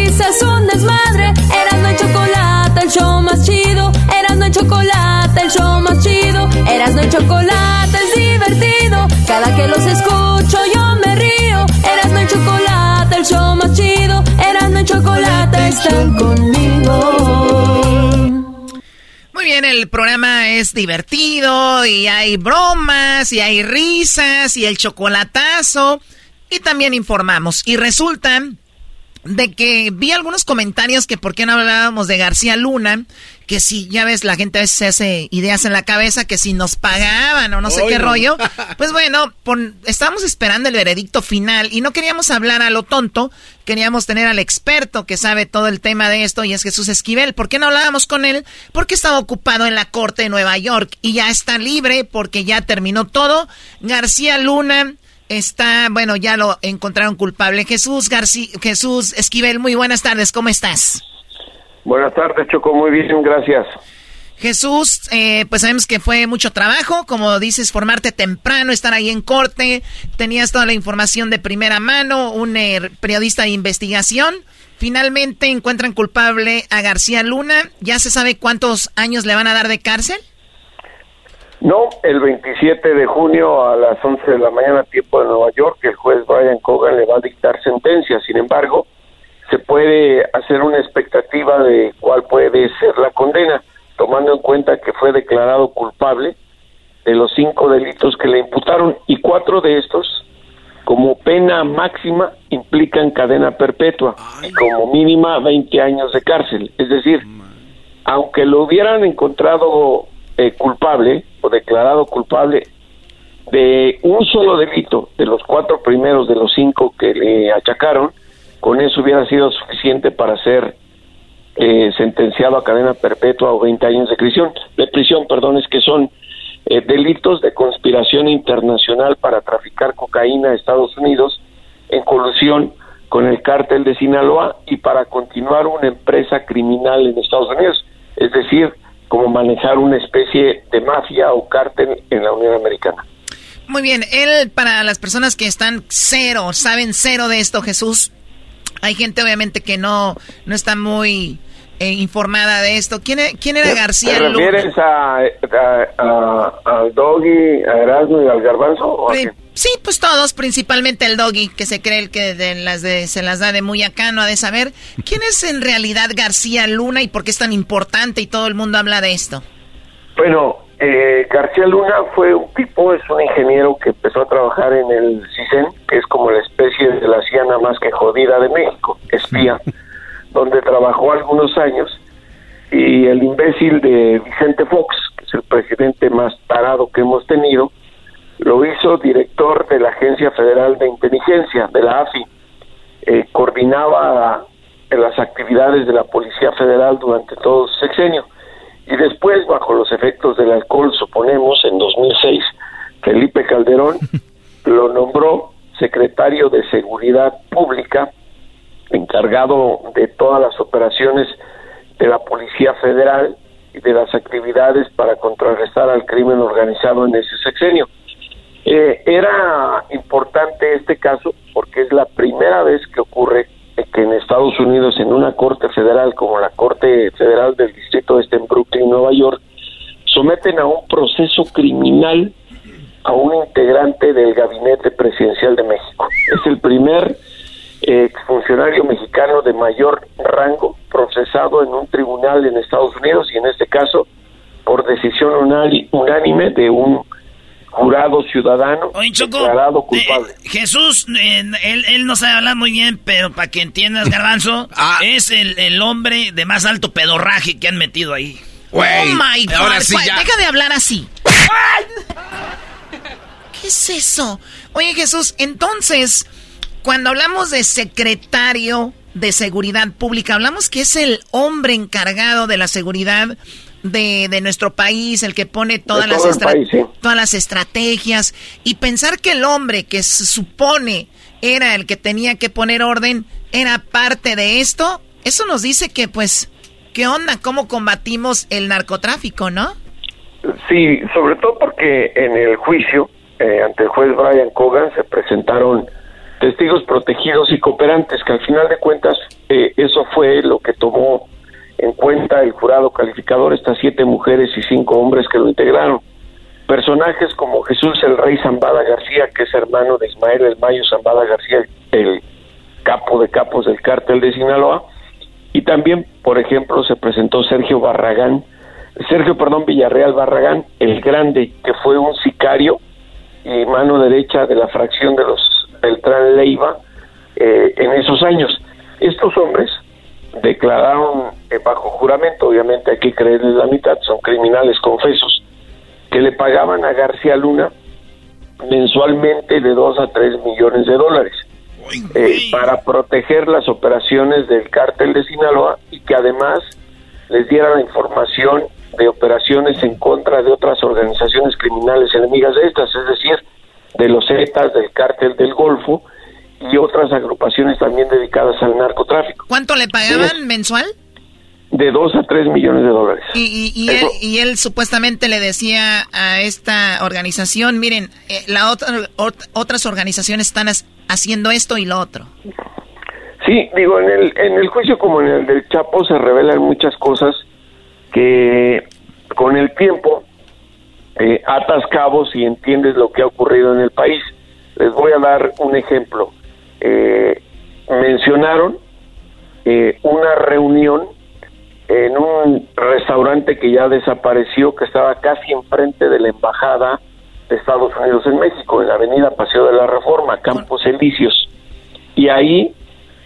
un desmadre. Erasno y chocolate, el show más chido. Erasno y chocolate, el show más chido. Erasno y chocolate es divertido. Cada que los escucho yo me río. Erasno y chocolate, el show más chido. Erasno y chocolate están conmigo. Muy bien, el programa es divertido y hay bromas y hay risas y el chocolatazo. Y también informamos. Y resulta de que vi algunos comentarios que por qué no hablábamos de García Luna, que si ya ves, la gente a veces se hace ideas en la cabeza que si nos pagaban o no sé qué rollo. Pues bueno, estábamos esperando el veredicto final y no queríamos hablar a lo tonto, queríamos tener al experto que sabe todo el tema de esto y es Jesús Esquivel. ¿Por qué no hablábamos con él? Porque estaba ocupado en la corte de Nueva York y ya está libre porque ya terminó todo. García Luna está, bueno, ya lo encontraron culpable. Jesús García, Jesús Esquivel, muy buenas tardes, ¿cómo estás? Buenas tardes, Choco, muy bien, gracias. Jesús, eh, pues sabemos que fue mucho trabajo, como dices, formarte temprano, estar ahí en corte, tenías toda la información de primera mano, un eh, periodista de investigación. Finalmente encuentran culpable a García Luna. ¿Ya se sabe cuántos años le van a dar de cárcel? No, el 27 de junio a las 11 de la mañana, tiempo de Nueva York, el juez Brian Cogan le va a dictar sentencia. Sin embargo, se puede hacer una expectativa de cuál puede ser la condena, tomando en cuenta que fue declarado culpable de los cinco delitos que le imputaron y cuatro de estos, como pena máxima, implican cadena perpetua y como mínima 20 años de cárcel. Es decir, aunque lo hubieran encontrado eh, culpable o declarado culpable de un solo delito de los cuatro primeros de los cinco que le achacaron, con eso hubiera sido suficiente para ser eh, sentenciado a cadena perpetua o 20 años de prisión, de prisión, perdón, es que son eh, delitos de conspiración internacional para traficar cocaína a Estados Unidos en colusión con el cártel de Sinaloa y para continuar una empresa criminal en Estados Unidos, es decir, como manejar una especie de mafia o cártel en la Unión Americana. Muy bien, él para las personas que están cero, saben cero de esto, Jesús, hay gente obviamente que no, no está muy eh, informada de esto. ¿Quién, e-, quién era García ¿Te refieres a, al Doggy, a Erasmo y al Garbanzo? sí, pues todos, principalmente el Doggy, que se cree el que de las de, se las da de muy acá, no ha de saber. ¿Quién es en realidad García Luna y por qué es tan importante y todo el mundo habla de esto? Bueno, eh, García Luna fue un tipo, es un ingeniero que empezó a trabajar en el CISEN, que es como la especie de la ciana más que jodida de México, espía. donde trabajó algunos años, y el imbécil de Vicente Fox, que es el presidente más tarado que hemos tenido, lo hizo director de la Agencia Federal de Inteligencia, de la AFI. Eh, coordinaba las actividades de la Policía Federal durante todo su sexenio. Y después, bajo los efectos del alcohol, suponemos, en 2006, Felipe Calderón lo nombró secretario de Seguridad Pública encargado de todas las operaciones de la Policía Federal y de las actividades para contrarrestar al crimen organizado en ese sexenio. Eh, era importante este caso porque es la primera vez que ocurre que en Estados Unidos, en una corte federal como la Corte Federal del Distrito Este en Brooklyn, Nueva York, someten a un proceso criminal a un integrante del gabinete presidencial de México. Es el primer exfuncionario mexicano de mayor rango procesado en un tribunal en Estados Unidos y en este caso por decisión unánime de un jurado ciudadano declarado eh, culpable. Jesús, eh, él, él, no sabe hablar muy bien, pero para que entiendas, Garbanzo, ah. es el, el, hombre de más alto pedorraje que han metido ahí. oh my God, ahora sí deja de hablar así. ¿Qué es eso? Oye, Jesús, entonces cuando hablamos de secretario de seguridad pública, hablamos que es el hombre encargado de la seguridad de, nuestro país, el que pone todas, las todas las estrategias, y pensar que el hombre que se supone era el que tenía que poner orden, era parte de esto, eso nos dice que pues, ¿qué onda? ¿Cómo combatimos el narcotráfico, no? Sí, sobre todo porque en el juicio eh, ante el juez Brian Cogan se presentaron testigos protegidos y cooperantes, que al final de cuentas eh, eso fue lo que tomó en cuenta el jurado calificador, estas siete mujeres y cinco hombres que lo integraron. Personajes como Jesús el Rey Zambada García, que es hermano de Ismael el Mayo Zambada García, el capo de capos del cártel de Sinaloa, y también, por ejemplo, se presentó Sergio Barragán, Sergio, perdón, Villarreal Barragán, el grande, que fue un sicario y mano derecha de la fracción de los Beltrán Leiva eh, en esos años. Estos hombres declararon eh, bajo juramento, obviamente hay que creerles la mitad, son criminales confesos, que le pagaban a García Luna mensualmente de 2 a 3 millones de dólares eh, para proteger las operaciones del cártel de Sinaloa y que además les diera la información de operaciones en contra de otras organizaciones criminales enemigas de estas, es decir, de los Zetas, del cártel del Golfo y otras agrupaciones también dedicadas al narcotráfico. ¿Cuánto le pagaban mensual? de 2 a 3 millones de dólares. Y, y, él, y, él, supuestamente le decía a esta organización, miren, eh, la otra, otras organizaciones están haciendo esto y lo otro. Sí, digo, en el, en el juicio como en el del Chapo se revelan muchas cosas que con el tiempo eh, y entiendes lo que ha ocurrido en el país. Les voy a dar un ejemplo. Eh, mencionaron eh, una reunión en un restaurante que ya desapareció, que estaba casi enfrente de la embajada de Estados Unidos en México, en la avenida Paseo de la Reforma, Campos Elíseos. Y ahí,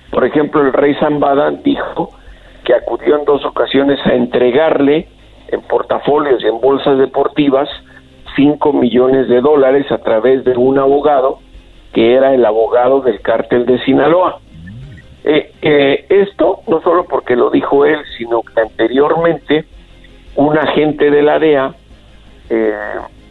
por ejemplo, el rey Zambada dijo que acudió en dos ocasiones a entregarle en portafolios y en bolsas deportivas 5 millones de dólares a través de un abogado que era el abogado del cártel de Sinaloa. Eh, eh, esto no solo porque lo dijo él, sino que anteriormente un agente de la DEA, eh,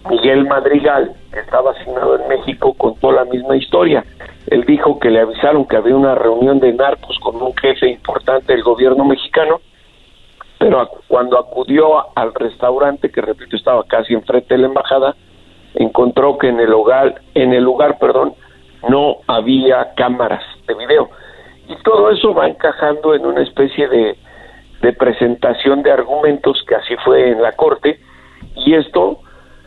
Miguel Madrigal, que estaba asignado en México, contó la misma historia. Él dijo que le avisaron que había una reunión de narcos con un jefe importante del gobierno mexicano pero cuando acudió al restaurante, que repito estaba casi enfrente de la embajada, encontró que en el lugar, en el lugar, perdón, no había cámaras de video. Y todo eso va encajando en una especie de, de presentación de argumentos que así fue en la corte y esto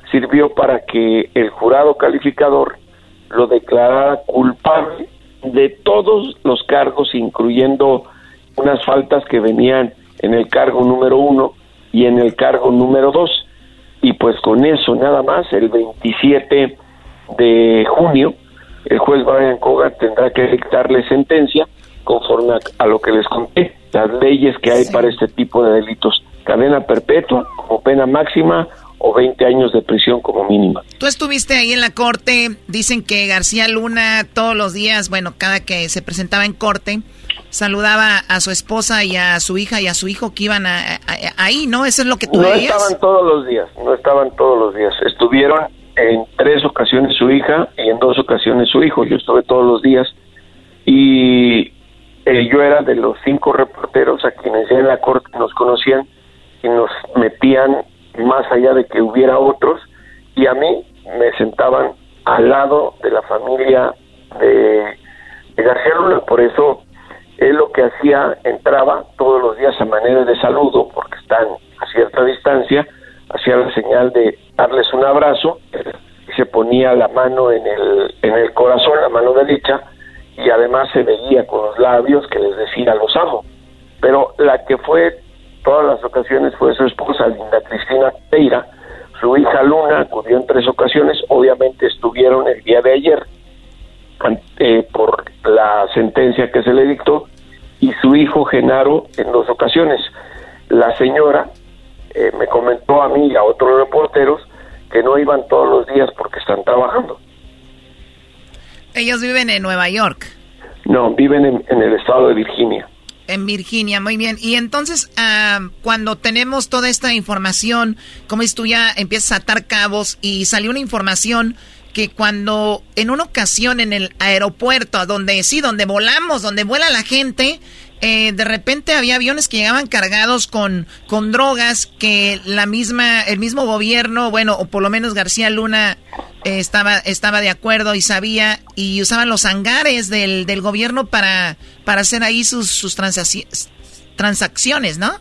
sirvió para que el jurado calificador lo declarara culpable de todos los cargos, incluyendo unas faltas que venían en el cargo número uno y en el cargo número dos. Y pues con eso nada más, el 27 de junio, el juez Brian Cogan tendrá que dictarle sentencia conforme a, lo que les conté, las leyes que hay para este tipo de delitos. Cadena perpetua como pena máxima o 20 años de prisión como mínima. Tú estuviste ahí en la corte, dicen que García Luna todos los días, bueno, cada que se presentaba en corte, saludaba a su esposa y a su hija y a su hijo que iban ahí, ¿no? Eso es lo que tú No estaban todos los días, no estaban todos los días. Estuvieron en tres ocasiones su hija y en dos ocasiones su hijo. Yo estuve todos los días y eh, yo era de los cinco reporteros a quienes ya en la corte nos conocían y nos metían más allá de que hubiera otros y a mí me sentaban al lado de la familia de, de García Luna. Por eso él lo que hacía, entraba todos los días a manera de saludo, porque están a cierta distancia, hacía la señal de darles un abrazo y se ponía la mano en el, en el corazón, la mano derecha, y además se veía con los labios que les decía los amo. Pero la que fue todas las ocasiones fue su esposa, Linda Cristina Peira, su hija Luna acudió en tres ocasiones, obviamente estuvieron el día de ayer, eh, por la sentencia que se le dictó y su hijo Genaro en dos ocasiones. La señora eh, me comentó a mí y a otros reporteros que no iban todos los días porque están trabajando. Ellos viven en Nueva York. No, viven en, el estado de Virginia. En Virginia, muy bien. Y entonces, ah, cuando tenemos toda esta información, como es tú ya empiezas a atar cabos y salió una información que cuando en una ocasión en el aeropuerto, donde sí, donde volamos, donde vuela la gente, eh, de repente había aviones que llegaban cargados con, con drogas que la misma, el mismo gobierno, bueno, o por lo menos García Luna eh, estaba, estaba de acuerdo y sabía, y usaban los hangares del, del gobierno para, para hacer ahí sus, sus transacciones, ¿no?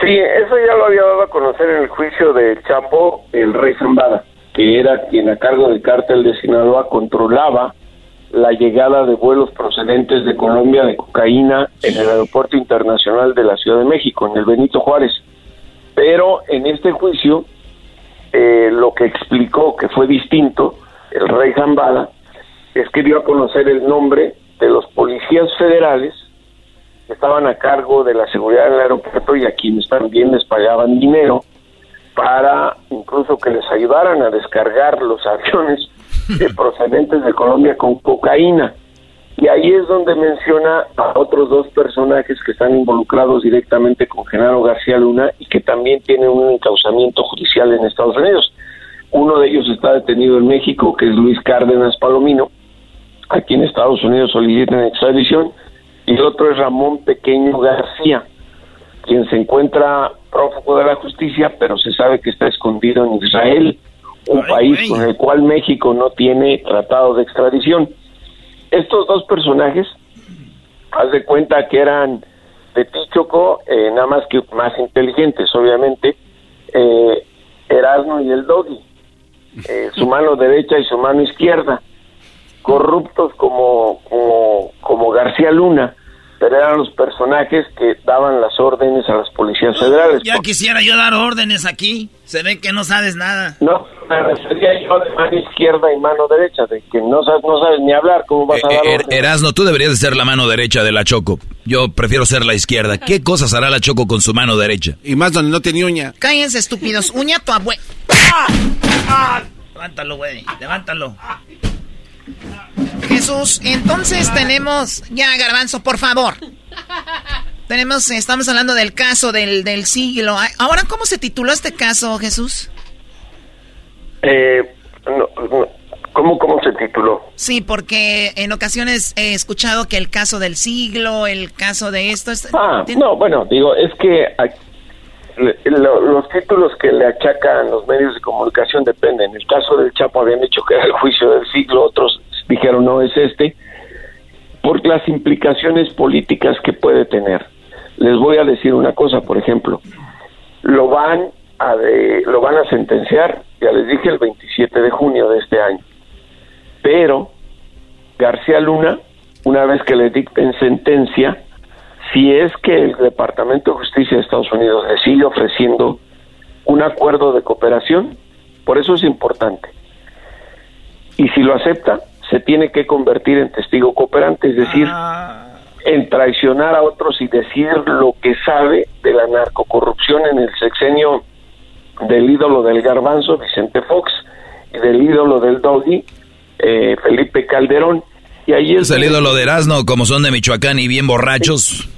Sí, eso ya lo había dado a conocer en el juicio de Chapo, el rey Zambada que era quien a cargo del cártel de Sinaloa controlaba la llegada de vuelos procedentes de Colombia de cocaína en el aeropuerto internacional de la Ciudad de México, en el Benito Juárez. Pero en este juicio, eh, lo que explicó que fue distinto, el rey Zambada, es que dio a conocer el nombre de los policías federales que estaban a cargo de la seguridad del aeropuerto y a quienes también les pagaban dinero para incluso que les ayudaran a descargar los aviones procedentes de Colombia con cocaína. Y ahí es donde menciona a otros dos personajes que están involucrados directamente con Genaro García Luna y que también tienen un encauzamiento judicial en Estados Unidos. Uno de ellos está detenido en México, que es Luis Cárdenas Palomino, aquí en Estados Unidos solicitan extradición, y el otro es Ramón Pequeño García, quien se encuentra prófugo de la justicia, pero se sabe que está escondido en Israel, un país con el cual México no tiene tratado de extradición. Estos dos personajes, haz de cuenta que eran de Tichoco, eh, nada más que más inteligentes, obviamente, eh, Erasmo y el Doggy, eh, su mano derecha y su mano izquierda, corruptos como, como, como García Luna, pero eran los personajes que daban las órdenes a las policías federales. Ya quisiera yo dar órdenes aquí. Se ve que no sabes nada. No, me refería yo de mano izquierda y mano derecha, de que no sabes, no sabes ni hablar, ¿cómo vas a dar órdenes? Erasno, tú deberías de ser la mano derecha de la Choco. Yo prefiero ser la izquierda. ¿Qué cosas hará la Choco con su mano derecha? Y más donde no tenía uña. Cállense, estúpidos. Uña tu abue... Levántalo, güey. Levántalo. Jesús, entonces tenemos... Ya, Garbanzo, por favor. Tenemos, estamos hablando del caso del, del siglo. Ahora, ¿cómo se tituló este caso, Jesús? Eh, no, no, ¿cómo, ¿Cómo se tituló? Sí, porque en ocasiones he escuchado que el caso del siglo, el caso de esto... es- Ah, ¿tiene- no, bueno, digo, es que lo- los títulos que le achacan los medios de comunicación dependen. En el caso del Chapo habían dicho que era el juicio del siglo, otros dijeron no es este, por las implicaciones políticas que puede tener. Les voy a decir una cosa, por ejemplo, lo van a de- lo van a sentenciar, ya les dije el 27 de junio de este año. Pero García Luna, una vez que le dicten sentencia, si es que el Departamento de Justicia de Estados Unidos le sigue ofreciendo un acuerdo de cooperación, por eso es importante. Y si lo acepta, se tiene que convertir en testigo cooperante, es decir, en traicionar a otros y decir lo que sabe de la narcocorrupción en el sexenio del ídolo del garbanzo, Vicente Fox, y del ídolo del doggy, eh, Felipe Calderón. Y ahí es el ídolo de Erasno, como son de Michoacán y bien borrachos.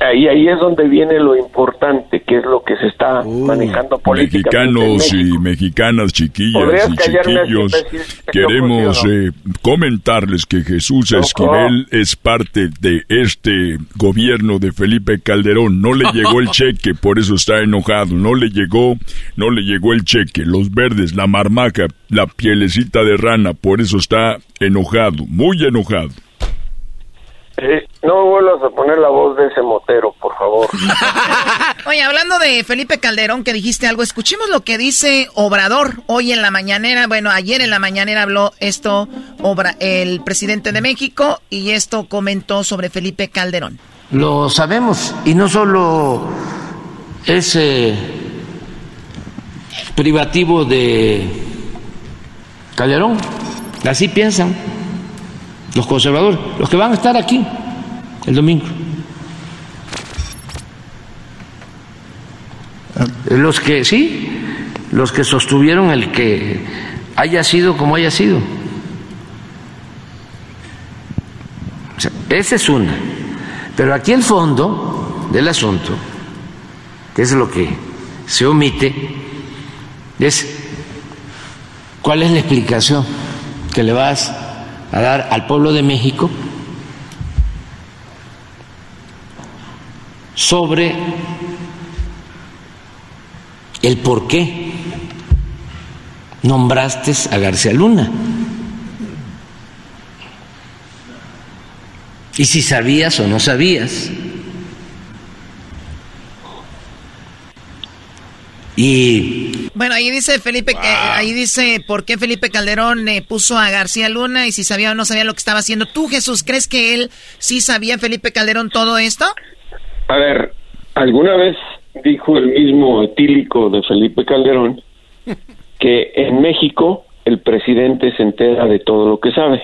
Ahí, ahí es donde viene lo importante, que es lo que se está manejando políticamente. en Mexicanos y mexicanas, chiquillas ¿Podrías y chiquillos, queremos eh, comentarles que Jesús Esquivel es parte de este gobierno de Felipe Calderón. No le llegó el cheque, por eso está enojado. No le llegó, no le llegó el cheque. Los verdes, la marmaja, la pielecita de rana, por eso está enojado, muy enojado. Eh, no vuelvas a poner la voz de ese motero, por favor. Oye, hablando de Felipe Calderón, que dijiste algo, escuchemos lo que dice Obrador hoy en la mañanera. Bueno, ayer en la mañanera habló esto Obra, el presidente de México y esto comentó sobre Felipe Calderón. Lo sabemos y no solo es eh, privativo de Calderón, así piensan los conservadores, los que van a estar aquí el domingo. Los que sí, los que sostuvieron el que haya sido como haya sido. O sea, esa es una. Pero aquí el fondo del asunto, que es lo que se omite, es cuál es la explicación que le vas a dar al pueblo de México sobre el por qué nombraste a García Luna. Y si sabías o no sabías. Y Bueno, ahí dice Felipe, que- ahí dice por qué Felipe Calderón eh, puso a García Luna y si sabía o no sabía lo que estaba haciendo. ¿Tú, Jesús, crees que él sí sabía, Felipe Calderón, todo esto? A ver, alguna vez dijo el mismo etílico de Felipe Calderón que en México el presidente se entera de todo lo que sabe.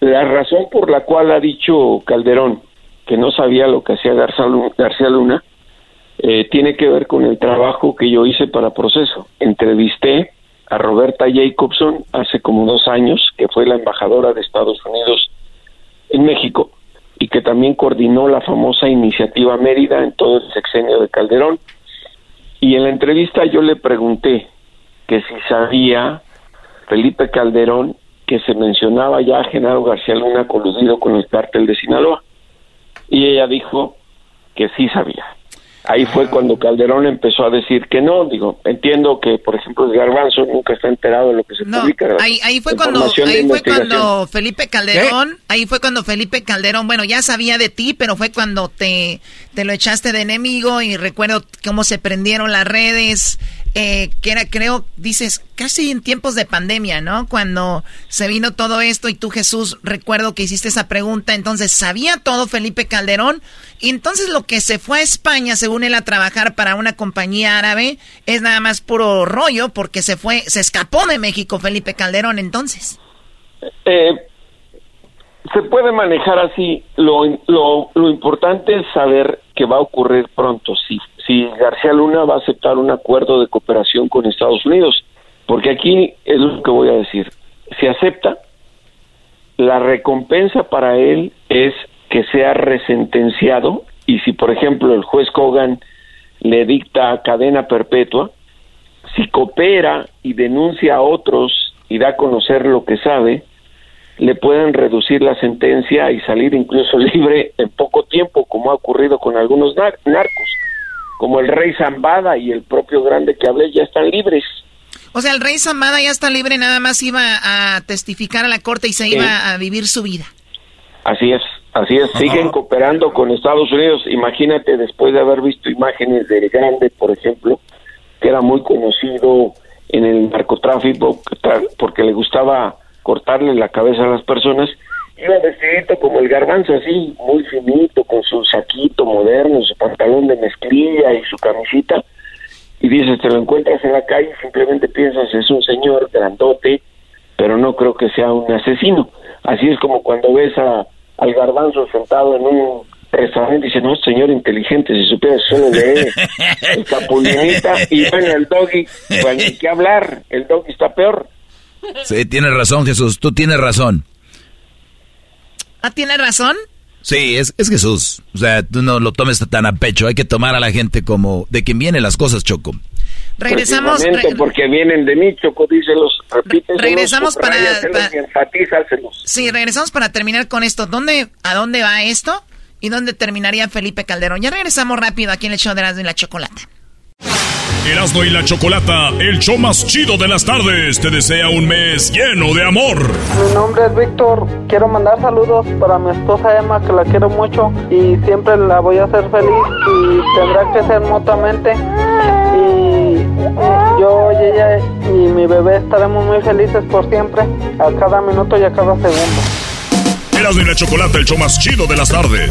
La razón por la cual ha dicho Calderón que no sabía lo que hacía Lu- García Luna eh, tiene que ver con el trabajo que yo hice para proceso. Entrevisté a Roberta Jacobson hace como dos años, que fue la embajadora de Estados Unidos en México y que también coordinó la famosa iniciativa Mérida en todo el sexenio de Calderón. Y en la entrevista yo le pregunté que si sabía Felipe Calderón que se mencionaba ya a Genaro García Luna coludido con el cártel de Sinaloa. Y ella dijo que sí sabía. Ahí fue cuando Calderón empezó a decir que no. Digo, entiendo que, por ejemplo, el Garbanzo nunca está enterado de lo que se publica. Ahí, ahí fue cuando, ahí fue cuando Felipe Calderón, ahí fue cuando Felipe Calderón, bueno, ya sabía de ti, pero fue cuando te, te lo echaste de enemigo y recuerdo cómo se prendieron las redes, eh, que era, creo, dices, casi en tiempos de pandemia, ¿no? Cuando se vino todo esto y tú, Jesús, recuerdo que hiciste esa pregunta, entonces, ¿sabía todo Felipe Calderón? Y entonces lo que se fue a España, según él, a trabajar para una compañía árabe, es nada más puro rollo, porque se fue, se escapó de México Felipe Calderón, entonces. Eh, se puede manejar así. Lo, lo, lo importante es saber que va a ocurrir pronto. Si, si García Luna va a aceptar un acuerdo de cooperación con Estados Unidos, porque aquí es lo que voy a decir. Si acepta, la recompensa para él es que sea resentenciado y si, por ejemplo, el juez Kogan le dicta cadena perpetua, si coopera y denuncia a otros y da a conocer lo que sabe, le pueden reducir la sentencia y salir incluso libre en poco tiempo, como ha ocurrido con algunos narcos, como el rey Zambada y el propio grande que hablé, ya están libres. O sea, el rey Zambada ya está libre, nada más iba a testificar a la corte y se iba a vivir su vida. Así es, así es, siguen cooperando con Estados Unidos. Imagínate, después de haber visto imágenes del grande, por ejemplo, que era muy conocido en el narcotráfico porque le gustaba cortarle la cabeza a las personas, iba vestidito como el garbanzo, así, muy finito, con su saquito moderno, su pantalón de mezclilla y su camisita, y dices, te lo encuentras en la calle, simplemente piensas, es un señor grandote, pero no creo que sea un asesino. Así es como cuando ves a, al garbanzo sentado en un restaurante y dice, no, señor inteligente, si supieras solo lee el capulinita y ven el doggy, pues ni qué hablar, el doggy está peor. Sí, tienes razón, Jesús, tú tienes razón. ¿Ah, tiene razón? Sí, es, es Jesús. O sea, tú no lo tomes tan a pecho. Hay que tomar a la gente como de quien vienen las cosas, Choco. Regresamos. porque vienen de mí, Choco, díselos, repíteselos. Regresamos para. sí, regresamos para terminar con esto. ¿Dónde, ¿A dónde va esto? ¿Y dónde terminaría Felipe Calderón? Ya regresamos rápido aquí en el show de Erasmo y la Chocolata. Erasmo y la Chocolata, el show más chido de las tardes, te desea un mes lleno de amor. Mi nombre es Víctor, quiero mandar saludos para mi esposa Emma, que la quiero mucho y siempre la voy a hacer feliz y tendrá que ser mutuamente. Y yo y ella y mi bebé estaremos muy felices por siempre, a cada minuto y a cada segundo. Erasmo y la Chocolata, el show más chido de las tardes.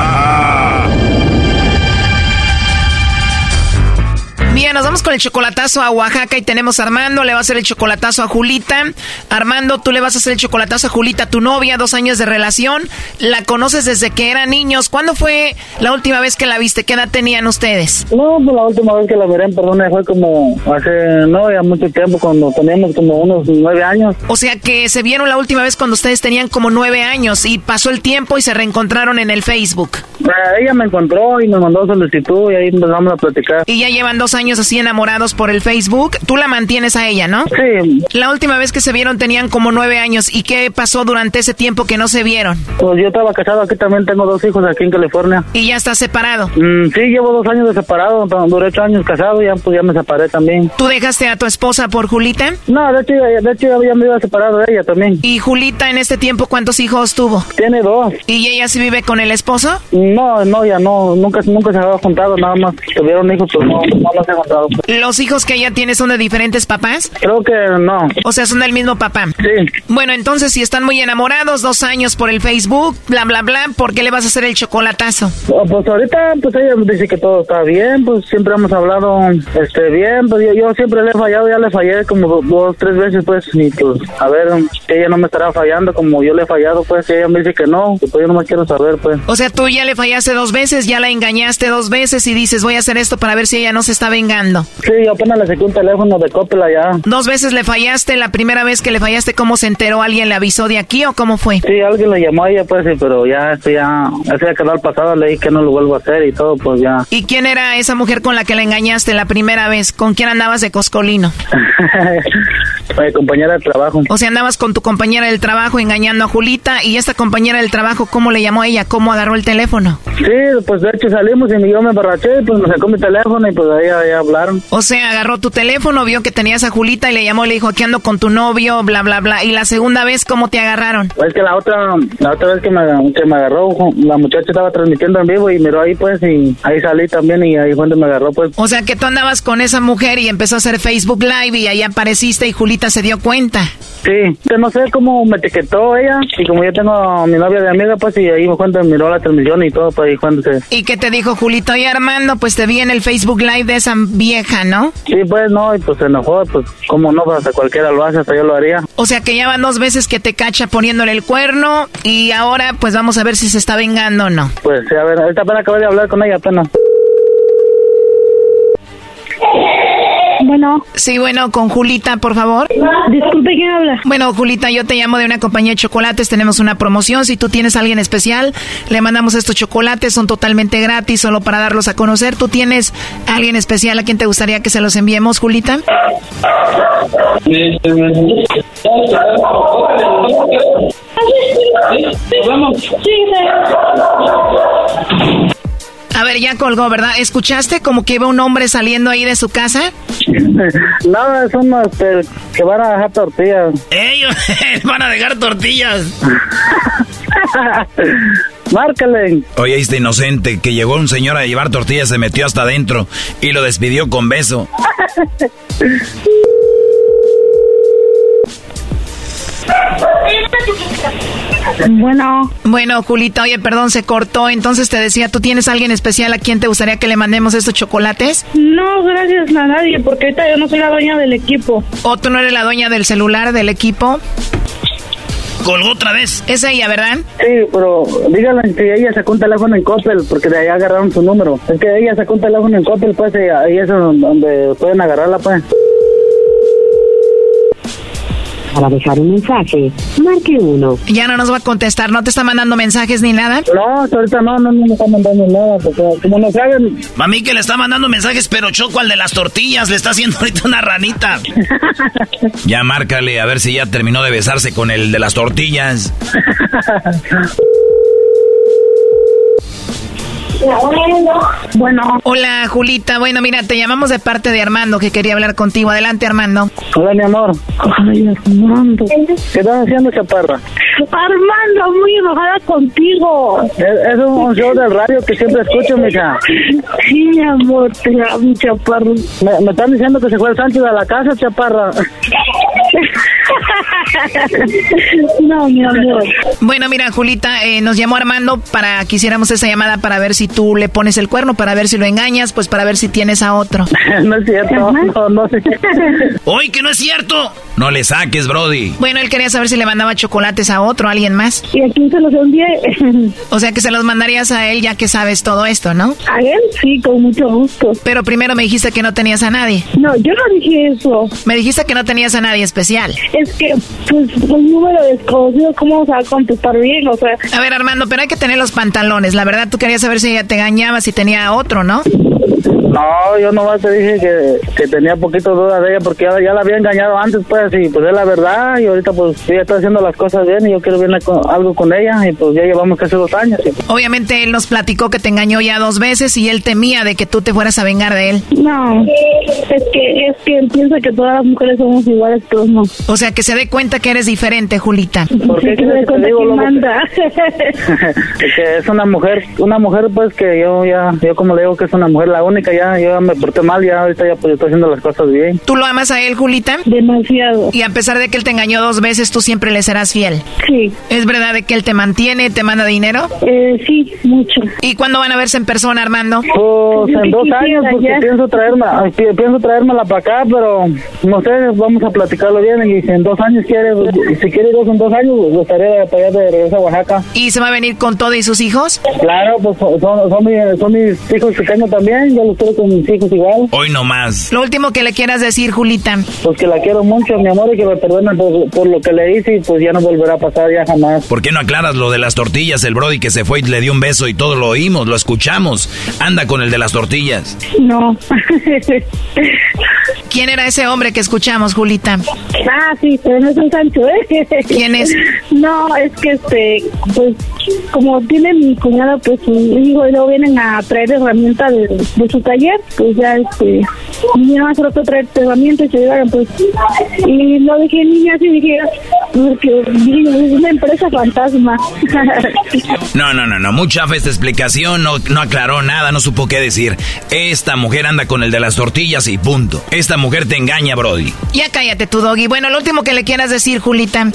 Bien, el chocolatazo a Oaxaca y tenemos a Armando, le va a hacer el chocolatazo a Julita. Armando, tú le vas a hacer el chocolatazo a Julita, tu novia, dos años de relación. La conoces desde que eran niños. ¿Cuándo fue la última vez que la viste? ¿Qué edad tenían ustedes? No, pues la última vez que la miré en persona fue como hace, no, ya mucho tiempo, cuando teníamos como unos nueve años. O sea que se vieron la última vez cuando ustedes tenían como nueve años y pasó el tiempo y se reencontraron en el Facebook. Eh, ella me encontró y me mandó solicitud y ahí empezamos a platicar. Y ya llevan dos años así enamorados por el Facebook. Tú la mantienes a ella, ¿no? Sí. La última vez que se vieron tenían como nueve años. ¿Y qué pasó durante ese tiempo que no se vieron? Pues yo estaba casado, aquí también tengo dos hijos aquí en California. ¿Y ya estás separado? Mm, sí, llevo dos años de separado, duré ocho años casado y ya, pues ya me separé también. ¿Tú dejaste a tu esposa por Julita? No, de hecho, de hecho ya me iba separado de ella también. ¿Y Julita en este tiempo cuántos hijos tuvo? Tiene dos. ¿Y ella sí vive con el esposo? No, no, ya no, nunca, nunca se había juntado, nada más tuvieron hijos, pero no, no los he juntado. ¿Los hijos que ella tiene son de diferentes papás? Creo que no. O sea, son del mismo papá. Sí. Bueno, entonces si están muy enamorados, dos años por el Facebook, bla, bla, bla, ¿por qué le vas a hacer el chocolatazo? Pues ahorita, pues ella dice que todo está bien, pues siempre hemos hablado, este, bien, pues yo, yo siempre le he fallado, ya le fallé como dos, tres veces, pues, y pues, a ver, ella no me estará fallando como yo le he fallado, pues, ella me dice que no, pues yo no me quiero saber, pues. O sea, tú ya le fallaste dos veces, ya la engañaste dos veces y dices, voy a hacer esto para ver si ella no se está vengando. Sí, yo apenas le saqué un teléfono de Coppel allá. Dos veces le fallaste, la primera vez que le fallaste, ¿cómo se enteró? ¿Alguien le avisó de aquí o cómo fue? Sí, alguien le llamó a ella, pues, sí, pero ya, esto ya, eso ya quedó al pasado, le dije que no lo vuelvo a hacer y todo, pues ya. ¿Y quién era esa mujer con la que la engañaste la primera vez? ¿Con quién andabas de coscolino? Mi compañera de trabajo. O sea, andabas con tu compañera del trabajo engañando a Julita y esta compañera del trabajo, ¿cómo le llamó a ella? ¿Cómo agarró el teléfono? Sí, pues de hecho salimos y yo me emborraché y pues me sacó mi teléfono y pues ahí, ahí hablaron. O sea, agarró tu teléfono, vio que tenías a Julita y le llamó y le dijo, aquí ando con tu novio, bla, bla, bla. ¿Y la segunda vez cómo te agarraron? Pues que la otra, la otra vez que me, que me agarró, la muchacha estaba transmitiendo en vivo y miró ahí pues y ahí salí también y ahí fue donde me agarró pues. O sea que tú andabas con esa mujer y empezó a hacer Facebook Live y ahí apareciste y Julita se dio cuenta. Sí, que no sé cómo me etiquetó ella y como yo tengo a mi novia de amiga pues y ahí fue cuando miró la transmisión y todo pues ahí cuando se... ¿Y qué te dijo Julito? Y Armando, pues te vi en el Facebook Live de esa vieja, ¿no? Sí, pues no, y pues se enojó, pues cómo no, pues hasta cualquiera lo hace, hasta yo lo haría. O sea que ya van dos veces que te cacha poniéndole el cuerno y ahora pues vamos a ver si se está vengando o no. Pues sí, a ver, ahorita apenas acabo de hablar con ella apenas. Bueno. Sí, bueno, con Julita, por favor. Disculpe, ¿quién habla? Bueno, Julita, yo te llamo de una compañía de chocolates. Tenemos una promoción. Si tú tienes a alguien especial, le mandamos estos chocolates. Son totalmente gratis, solo para darlos a conocer. ¿Tú tienes a alguien especial a quien te gustaría que se los enviemos, Julita? A ver, ya colgó, ¿verdad? ¿Escuchaste como que iba un hombre saliendo ahí de su casa? no, es uno este, que van a dejar tortillas. Ellos van a dejar tortillas. Márcale. Oye, este inocente que llegó un señor a llevar tortillas, se metió hasta adentro y lo despidió con beso. Bueno. Bueno, Julita, oye, perdón, se cortó. Entonces te decía, ¿tú tienes alguien especial a quien te gustaría que le mandemos estos chocolates? No, gracias a nadie, porque ahorita yo no soy la dueña del equipo. ¿O tú no eres la dueña del celular del equipo? Colgó otra vez. Es ella, ¿verdad? Sí, pero díganle que ella sacó un teléfono en Coppel porque de ahí agarraron su número. Es que ella sacó un teléfono en Coppel, pues, y ahí es donde pueden agarrarla, pues. Para dejar un mensaje, marque uno. Ya no nos va a contestar, ¿no te está mandando mensajes ni nada? No, ahorita no, no, no me está mandando nada, porque como no saben... Mami que le está mandando mensajes, pero Choco al de las tortillas le está haciendo ahorita una ranita. ya márcale, a ver si ya terminó de besarse con el de las tortillas. Bueno. Hola, Julita. Bueno, mira, te llamamos de parte de Armando, que quería hablar contigo. Adelante, Armando. Hola, mi amor. Ay, Armando. ¿Qué estás haciendo, chaparra? Armando, muy enojada contigo. Es, es un show del radio que siempre escucho, mija. Sí, mi amor, te amo, chaparro. Me, me están diciendo que se fue el Sánchez a la casa, chaparra. no, mi amor. Bueno, mira, Julita, eh, nos llamó Armando para que hiciéramos esa llamada para ver si tú le pones el cuerno, para ver si lo engañas, pues para ver si tienes a otro. no es cierto, no, no sé. ¡Hoy que no es cierto! No le saques, Brody. Bueno, él quería saber si le mandaba chocolates a otro, a alguien más. ¿Y a quién se los envié? o sea que se los mandarías a él ya que sabes todo esto, ¿no? A él sí, con mucho gusto. Pero primero me dijiste que no tenías a nadie. No, yo no dije eso. Me dijiste que no tenías a nadie especial. Es que, pues, un número desconocido, ¿cómo se va a contestar bien? O sea... A ver, Armando, pero hay que tener los pantalones. La verdad, tú querías saber si ella te engañaba, si tenía otro, ¿no? No, yo nomás te dije que, que tenía poquito duda de ella porque ya, ya la había engañado antes, pues, y pues es la verdad, y ahorita pues ella está haciendo las cosas bien y yo quiero ver algo con ella, y pues ya llevamos casi dos años. Y... Obviamente él nos platicó que te engañó ya dos veces y él temía de que tú te fueras a vengar de él. No, es que, es que él piensa que todas las mujeres somos iguales, pero no. O sea para que se dé cuenta que eres diferente, Julita? Porque que que es una mujer, una mujer pues que yo ya, yo como le digo que es una mujer la única, ya, yo me porté mal, ya ahorita ya pues estoy haciendo las cosas bien. ¿Tú lo amas a él, Julita? Demasiado. Y a pesar de que él te engañó dos veces, tú siempre le serás fiel. Sí. ¿Es verdad de que él te mantiene, te manda dinero? Eh, sí, mucho. ¿Y cuándo van a verse en persona, Armando? Pues en dos años, porque pienso traerme, pienso traérmela para acá, pero no sé, vamos a platicarlo bien y si en dos años quiere, si quiere dos en dos años, gustaría para allá de regreso a Oaxaca. ¿Y se va a venir con todo y sus hijos? Claro, pues son, son, mis, son mis hijos que tengo también, yo los quiero con mis hijos igual. Hoy no más. Lo último que le quieras decir, Julita. Pues que la quiero mucho, mi amor, y que me perdone por, lo que le hice y pues ya no volverá a pasar ya jamás. ¿Por qué no aclaras lo de las tortillas? El Brody que se fue y le dio un beso y todo lo oímos, lo escuchamos. Anda con el de las tortillas. No. ¿Quién era ese hombre que escuchamos, Julita? Ah, sí, pero no es un Sancho, ¿eh? ¿Quién es? No, es que este, pues, como tiene mi cuñado, pues su hijo y luego vienen a traer herramientas de, su taller, pues ya este, niña más rato traer herramientas y se llevaron, pues, y lo dejé niña así, dije, porque es una empresa fantasma. no, no, no, no, mucha fe esta explicación, no, no aclaró nada, no supo qué decir. Esta mujer anda con el de las tortillas y punto. Esta mujer te engaña, Brody. Ya cállate tu doggy. Bueno, lo último que le quieras decir, Julita.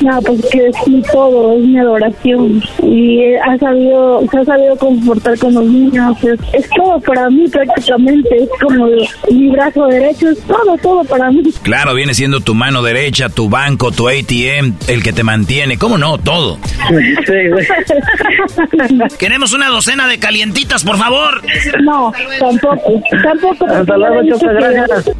No, pues que es mi todo, es mi adoración. Y ha sabido, se ha sabido comportar con los niños. Es, todo para mí prácticamente. Es como mi brazo derecho, es todo, todo para mí. Claro, viene siendo tu mano derecha, tu banco, tu ATM, el que te mantiene. ¿Cómo no? Todo. Queremos una docena de calientitas, por favor. No, tampoco. Tampoco. Hasta luego, gracias.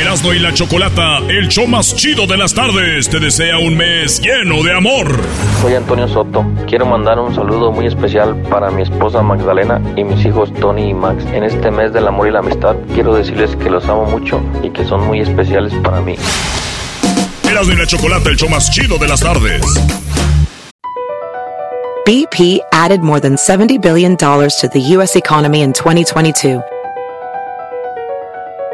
Erasmo y la Chocolata, el show más chido de las tardes, te desea un mes lleno de amor. Soy Antonio Soto. Quiero mandar un saludo muy especial para mi esposa Magdalena y mis hijos Tony y Max. En este mes del amor y la amistad, quiero decirles que los amo mucho y que son muy especiales para mí. Erasmo y la Chocolata, el show más chido de las tardes. BP added more than $70 billion to the U.S. economy in 2022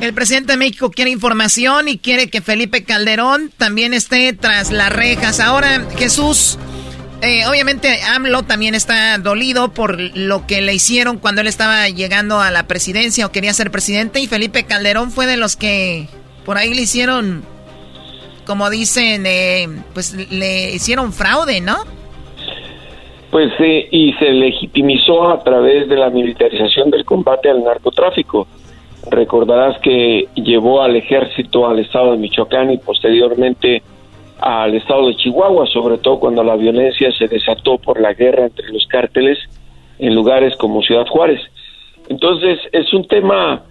El presidente de México quiere información y quiere que Felipe Calderón también esté tras las rejas. Ahora, Jesús, eh, obviamente AMLO también está dolido por lo que le hicieron cuando él estaba llegando a la presidencia o quería ser presidente y Felipe Calderón fue de los que por ahí le hicieron, como dicen, eh, pues le hicieron fraude, ¿no? Pues sí, y se legitimizó a través de la militarización del combate al narcotráfico. Recordarás que llevó al ejército al estado de Michoacán y posteriormente al estado de Chihuahua, sobre todo cuando la violencia se desató por la guerra entre los cárteles en lugares como Ciudad Juárez. Entonces es un tema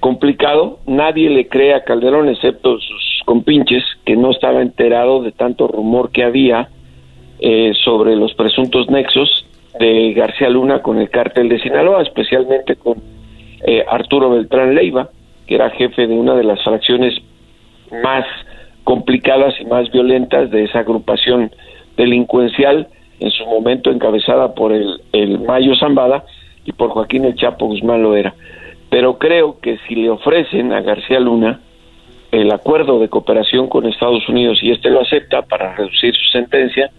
complicado, nadie le cree a Calderón excepto sus compinches, que no estaba enterado de tanto rumor que había eh, sobre los presuntos nexos de García Luna con el cártel de Sinaloa, especialmente con eh, Arturo Beltrán Leiva, que era jefe de una de las fracciones más complicadas y más violentas de esa agrupación delincuencial, en su momento encabezada por el, el Mayo Zambada y por Joaquín El Chapo Guzmán Loera. Pero creo que si le ofrecen a García Luna el acuerdo de cooperación con Estados Unidos y este lo acepta para reducir su sentencia,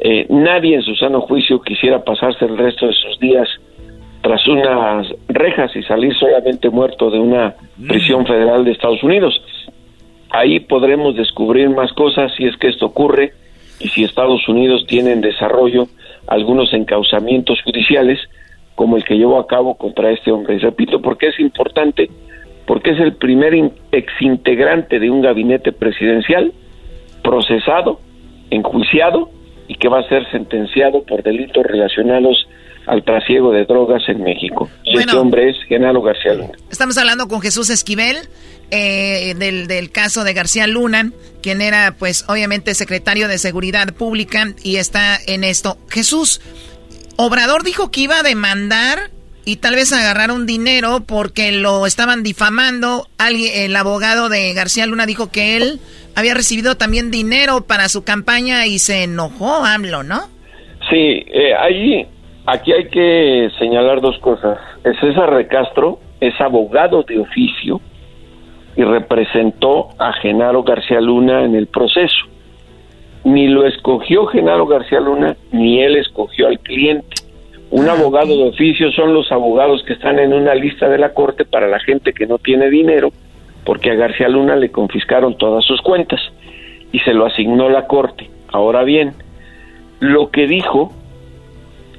eh, nadie en su sano juicio quisiera pasarse el resto de sus días tras unas rejas y salir solamente muerto de una prisión federal de Estados Unidos. Ahí podremos descubrir más cosas si es que esto ocurre y si Estados Unidos tiene en desarrollo algunos encauzamientos judiciales como el que llevó a cabo contra este hombre. Y repito, porque es importante, porque es el primer exintegrante de un gabinete presidencial procesado, enjuiciado y que va a ser sentenciado por delitos relacionados al trasiego de drogas en México. Y este hombre es Genaro García Luna. Estamos hablando con Jesús Esquivel eh, del, del caso de García Luna, quien era pues obviamente secretario de Seguridad Pública y está en esto. Jesús, Obrador dijo que iba a demandar y tal vez agarrar un dinero porque lo estaban difamando. Alguien, el abogado de García Luna dijo que él había recibido también dinero para su campaña y se enojó AMLO, ¿no? Sí, eh, ahí, aquí hay que señalar dos cosas. César de Castro es abogado de oficio y representó a Genaro García Luna en el proceso. Ni lo escogió Genaro García Luna, ni él escogió al cliente. Un ah, abogado de oficio son los abogados que están en una lista de la corte para la gente que no tiene dinero, porque a García Luna le confiscaron todas sus cuentas y se lo asignó la corte. Ahora bien, lo que dijo,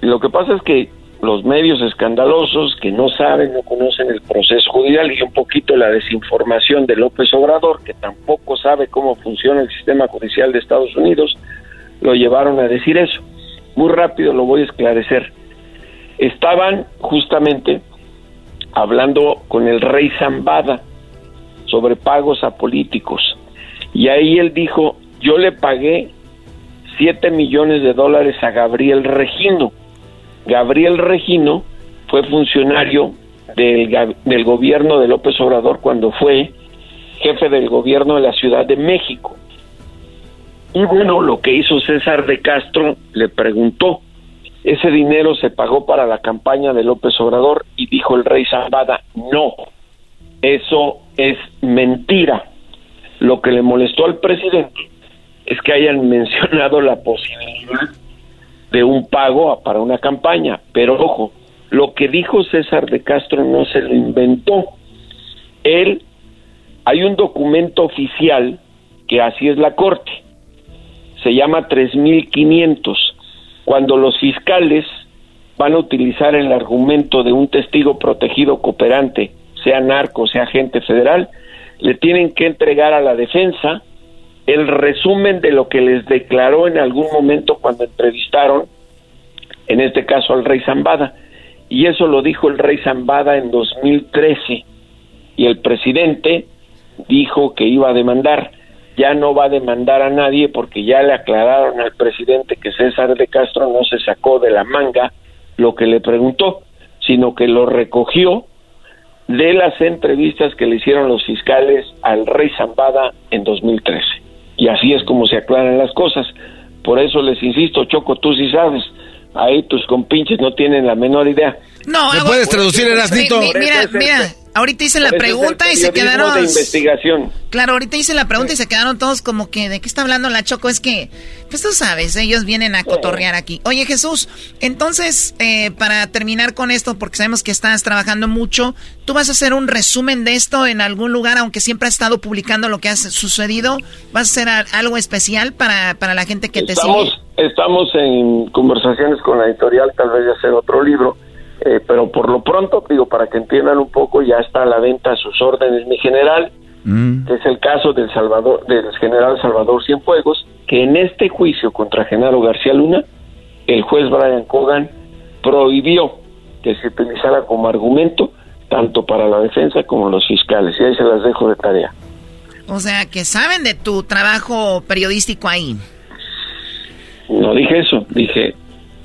lo que pasa es que los medios escandalosos que no saben, no conocen el proceso judicial y un poquito la desinformación de López Obrador, que tampoco sabe cómo funciona el sistema judicial de Estados Unidos, lo llevaron a decir eso. Muy rápido lo voy a esclarecer. Estaban justamente hablando con el rey Zambada sobre pagos a políticos y ahí él dijo, yo le pagué 7 millones de dólares a Gabriel Regino Gabriel Regino fue funcionario del, gobierno de López Obrador cuando fue jefe del gobierno de la Ciudad de México. Y bueno, lo que hizo César de Castro le preguntó, ese dinero se pagó para la campaña de López Obrador y dijo el rey Zambada, no, eso es mentira. Lo que le molestó al presidente es que hayan mencionado la posibilidad de un pago para una campaña. Pero ojo, lo que dijo César de Castro no se lo inventó. Él, hay un documento oficial que así es la Corte. Se llama 3500. Cuando los fiscales van a utilizar el argumento de un testigo protegido cooperante, sea narco, sea agente federal, le tienen que entregar a la defensa el resumen de lo que les declaró en algún momento cuando entrevistaron, en este caso al rey Zambada. Y eso lo dijo el rey Zambada en 2013. Y el presidente dijo que iba a demandar. Ya no va a demandar a nadie porque ya le aclararon al presidente que César de Castro no se sacó de la manga lo que le preguntó, sino que lo recogió de las entrevistas que le hicieron los fiscales al rey Zambada en 2013. Y así es como se aclaran las cosas. Por eso les insisto, Choco, tú sí sabes. Ahí tus compinches no tienen la menor idea. No, ¿Me puedes traducir, Erasnito? Mira, mira, ahorita hice la pregunta y se quedaron. de investigación. Claro, ahorita hice la pregunta y se quedaron todos como que, ¿de qué está hablando la Choco? Es que, pues tú sabes, ellos vienen a cotorrear aquí. Oye, Jesús, entonces, eh, para terminar con esto, porque sabemos que estás trabajando mucho, ¿tú vas a hacer un resumen de esto en algún lugar, aunque siempre has estado publicando lo que ha sucedido? ¿Vas a hacer algo especial para, para la gente que te sigue? Estamos en conversaciones con la editorial, tal vez de hacer otro libro eh, pero por lo pronto, digo, para que entiendan un poco, ya está a la venta a sus órdenes mi general, mm. que es el caso del, Salvador, del general Salvador Cienfuegos, que en este juicio contra Genaro García Luna, el juez Brian Cogan prohibió que se utilizara como argumento tanto para la defensa como los fiscales. Y ahí se las dejo de tarea. O sea, que saben de tu trabajo periodístico ahí. No dije eso, dije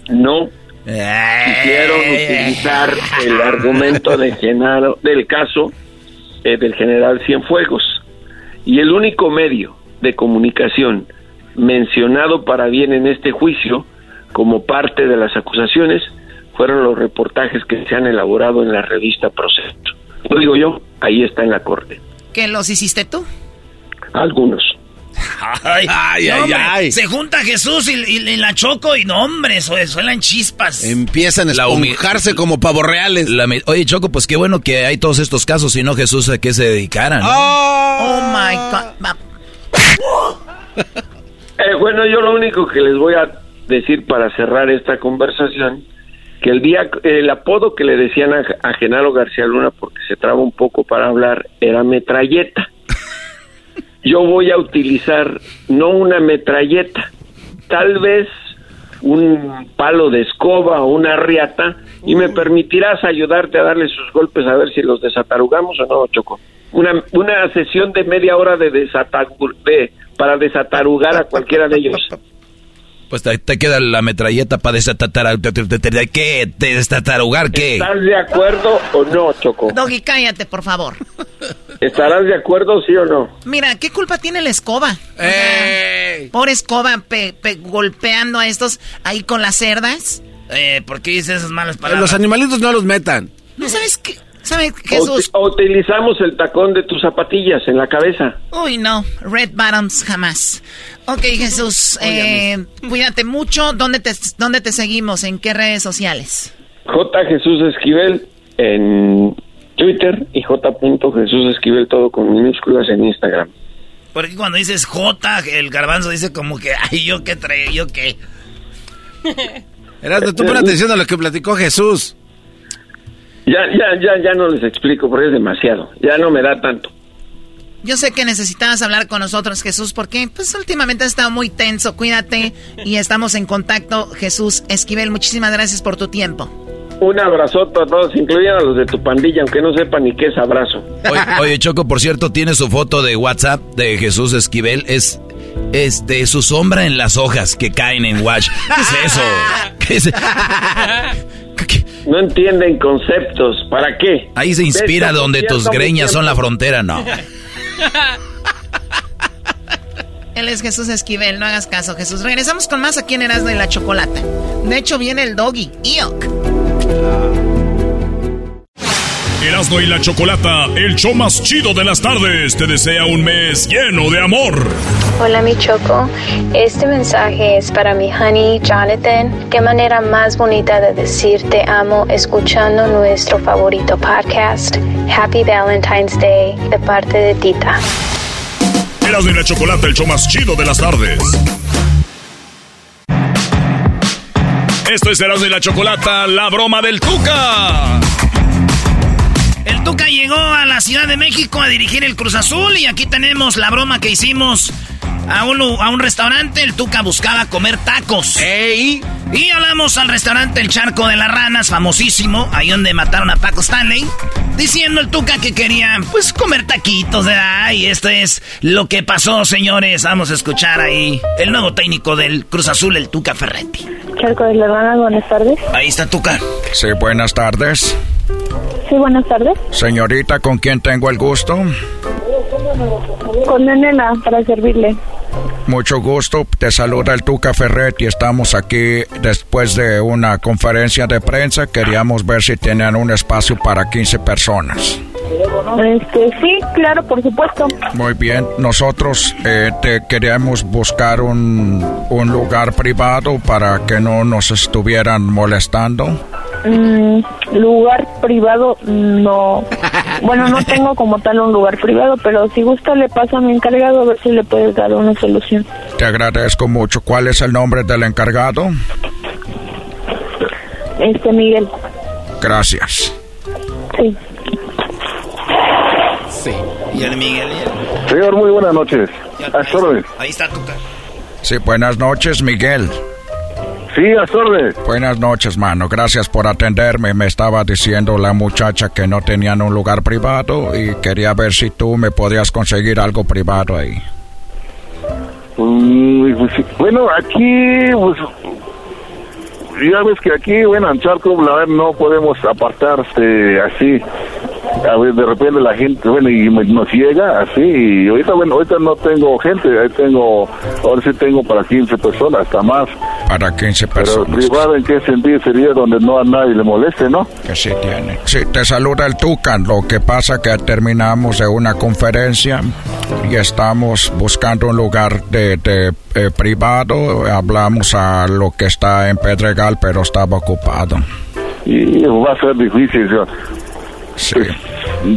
no quisieron utilizar el argumento de Genaro, del caso eh, del general Cienfuegos. Y el único medio de comunicación mencionado para bien en este juicio, como parte de las acusaciones, fueron los reportajes que se han elaborado en la revista Proceso. Lo digo yo, ahí está en la corte. ¿Que los hiciste tú? Algunos. Ay, ay, ay, Se junta Jesús y, la Choco y no, hombre, suenan chispas. Empiezan a esponjarse como pavos reales. oye, Choco, pues qué bueno que hay todos estos casos, si no Jesús a qué se dedicaran. Oh, my God. Eh, bueno, yo lo único que les voy a decir para cerrar esta conversación que el día el apodo que le decían a, a Genaro García Luna porque se traba un poco para hablar era metralleta. Yo voy a utilizar no una metralleta, tal vez un palo de escoba o una riata y me permitirás ayudarte a darle sus golpes a ver si los desatarugamos o no, Choco. Una, una sesión de media hora de, desatagur, de para desatarugar a cualquiera de ellos. Pues te, queda la metralleta para desatatar, ¿qué? ¿Desatarugar qué? ¿Estás de acuerdo o no, Choco? Doggy, cállate, por favor. ¿Estarás de acuerdo, sí o no? Mira, ¿qué culpa tiene la escoba? por escoba golpeando a estos ahí con las cerdas. Eh, ¿Por qué dices esas malas palabras? Los animalitos no los metan. ¿No sabes qué? ¿Sabes Jesús? O, utilizamos el tacón de tus zapatillas en la cabeza. Uy, no. Red bottoms jamás. Ok, Jesús. Eh, cuídate mucho. ¿Dónde te, ¿Dónde te seguimos? ¿En qué redes sociales? J. Jesús Esquivel en Twitter y J. Jesús Esquivel todo con minúsculas en Instagram. Porque cuando dices J, el garbanzo dice como que, ay, yo qué trae, yo qué. Erasmo, tú pon atención a lo que platicó Jesús. Ya, ya, ya, ya no les explico porque es demasiado. Ya no me da tanto. Yo sé que necesitabas hablar con nosotros, Jesús, porque pues últimamente has estado muy tenso. Cuídate y estamos en contacto, Jesús Esquivel. Muchísimas gracias por tu tiempo. Un abrazote a todos, incluyendo a los de tu pandilla, aunque no sepan ni qué es abrazo. Oye, Choco, por cierto, tiene su foto de WhatsApp de Jesús Esquivel. Es este, su sombra en las hojas que caen en Watch. ¿Qué es eso? ¿Qué es no entienden conceptos. ¿Para qué? Ahí se inspira donde tus greñas son la frontera, no. Él es Jesús Esquivel, no hagas caso, Jesús. Regresamos con más aquí en Erasmo de la Chocolata. De hecho, viene el doggy. Iok. Erasmo y la Chocolata, el show más chido de las tardes, te desea un mes lleno de amor. Hola mi Choco, este mensaje es para mi honey Jonathan. Qué manera más bonita de decir te amo escuchando nuestro favorito podcast. Happy Valentine's Day de parte de Tita. Erasmo y la Chocolata, el show más chido de las tardes. Esto es Erasmo y la Chocolata, la broma del Tuca. El Tuca llegó a la Ciudad de México a dirigir el Cruz Azul y aquí tenemos la broma que hicimos a un, a un restaurante. El Tuca buscaba comer tacos. ¡Ey! Y hablamos al restaurante El Charco de las Ranas, famosísimo, ahí donde mataron a Paco Stanley, diciendo el Tuca que quería, pues, comer taquitos, ¿verdad? Y esto es lo que pasó, señores. Vamos a escuchar ahí el nuevo técnico del Cruz Azul, el Tuca Ferretti. Charco de las Ranas, buenas tardes. Ahí está Tuca. Sí, buenas tardes. Sí, buenas tardes. Señorita, ¿con quién tengo el gusto? Con Nenela, para servirle. Mucho gusto, te saluda el Tuca Ferret y estamos aquí después de una conferencia de prensa. Queríamos ver si tenían un espacio para 15 personas. Este, sí, claro, por supuesto. Muy bien, nosotros eh, te queríamos buscar un, un lugar privado para que no nos estuvieran molestando. Mm, lugar privado, no. Bueno, no tengo como tal un lugar privado, pero si gusta le paso a mi encargado a ver si le puedes dar una solución. Te agradezco mucho. ¿Cuál es el nombre del encargado? Este Miguel. Gracias. Sí. Sí. ¿Y el Miguel? Señor, muy buenas noches. Ahí está tu Sí, buenas noches, Miguel. Sí, a Buenas noches, mano. Gracias por atenderme. Me estaba diciendo la muchacha que no tenían un lugar privado y quería ver si tú me podías conseguir algo privado ahí. Pues, bueno, aquí, pues, ya ves que aquí, bueno, en Charco, la verdad, no podemos apartarse así a ver, de repente la gente, bueno, y nos llega así, y ahorita, bueno, ahorita no tengo gente, ahí tengo, ahora sí tengo para 15 personas, hasta más. Para 15 personas. Pero privado, ¿en qué sentido sería donde no a nadie le moleste, no? Que sí tiene. Sí, te saluda el Tucan, lo que pasa que terminamos de una conferencia y estamos buscando un lugar de, de eh, privado, hablamos a lo que está en Pedregal, pero estaba ocupado. Y va a ser difícil,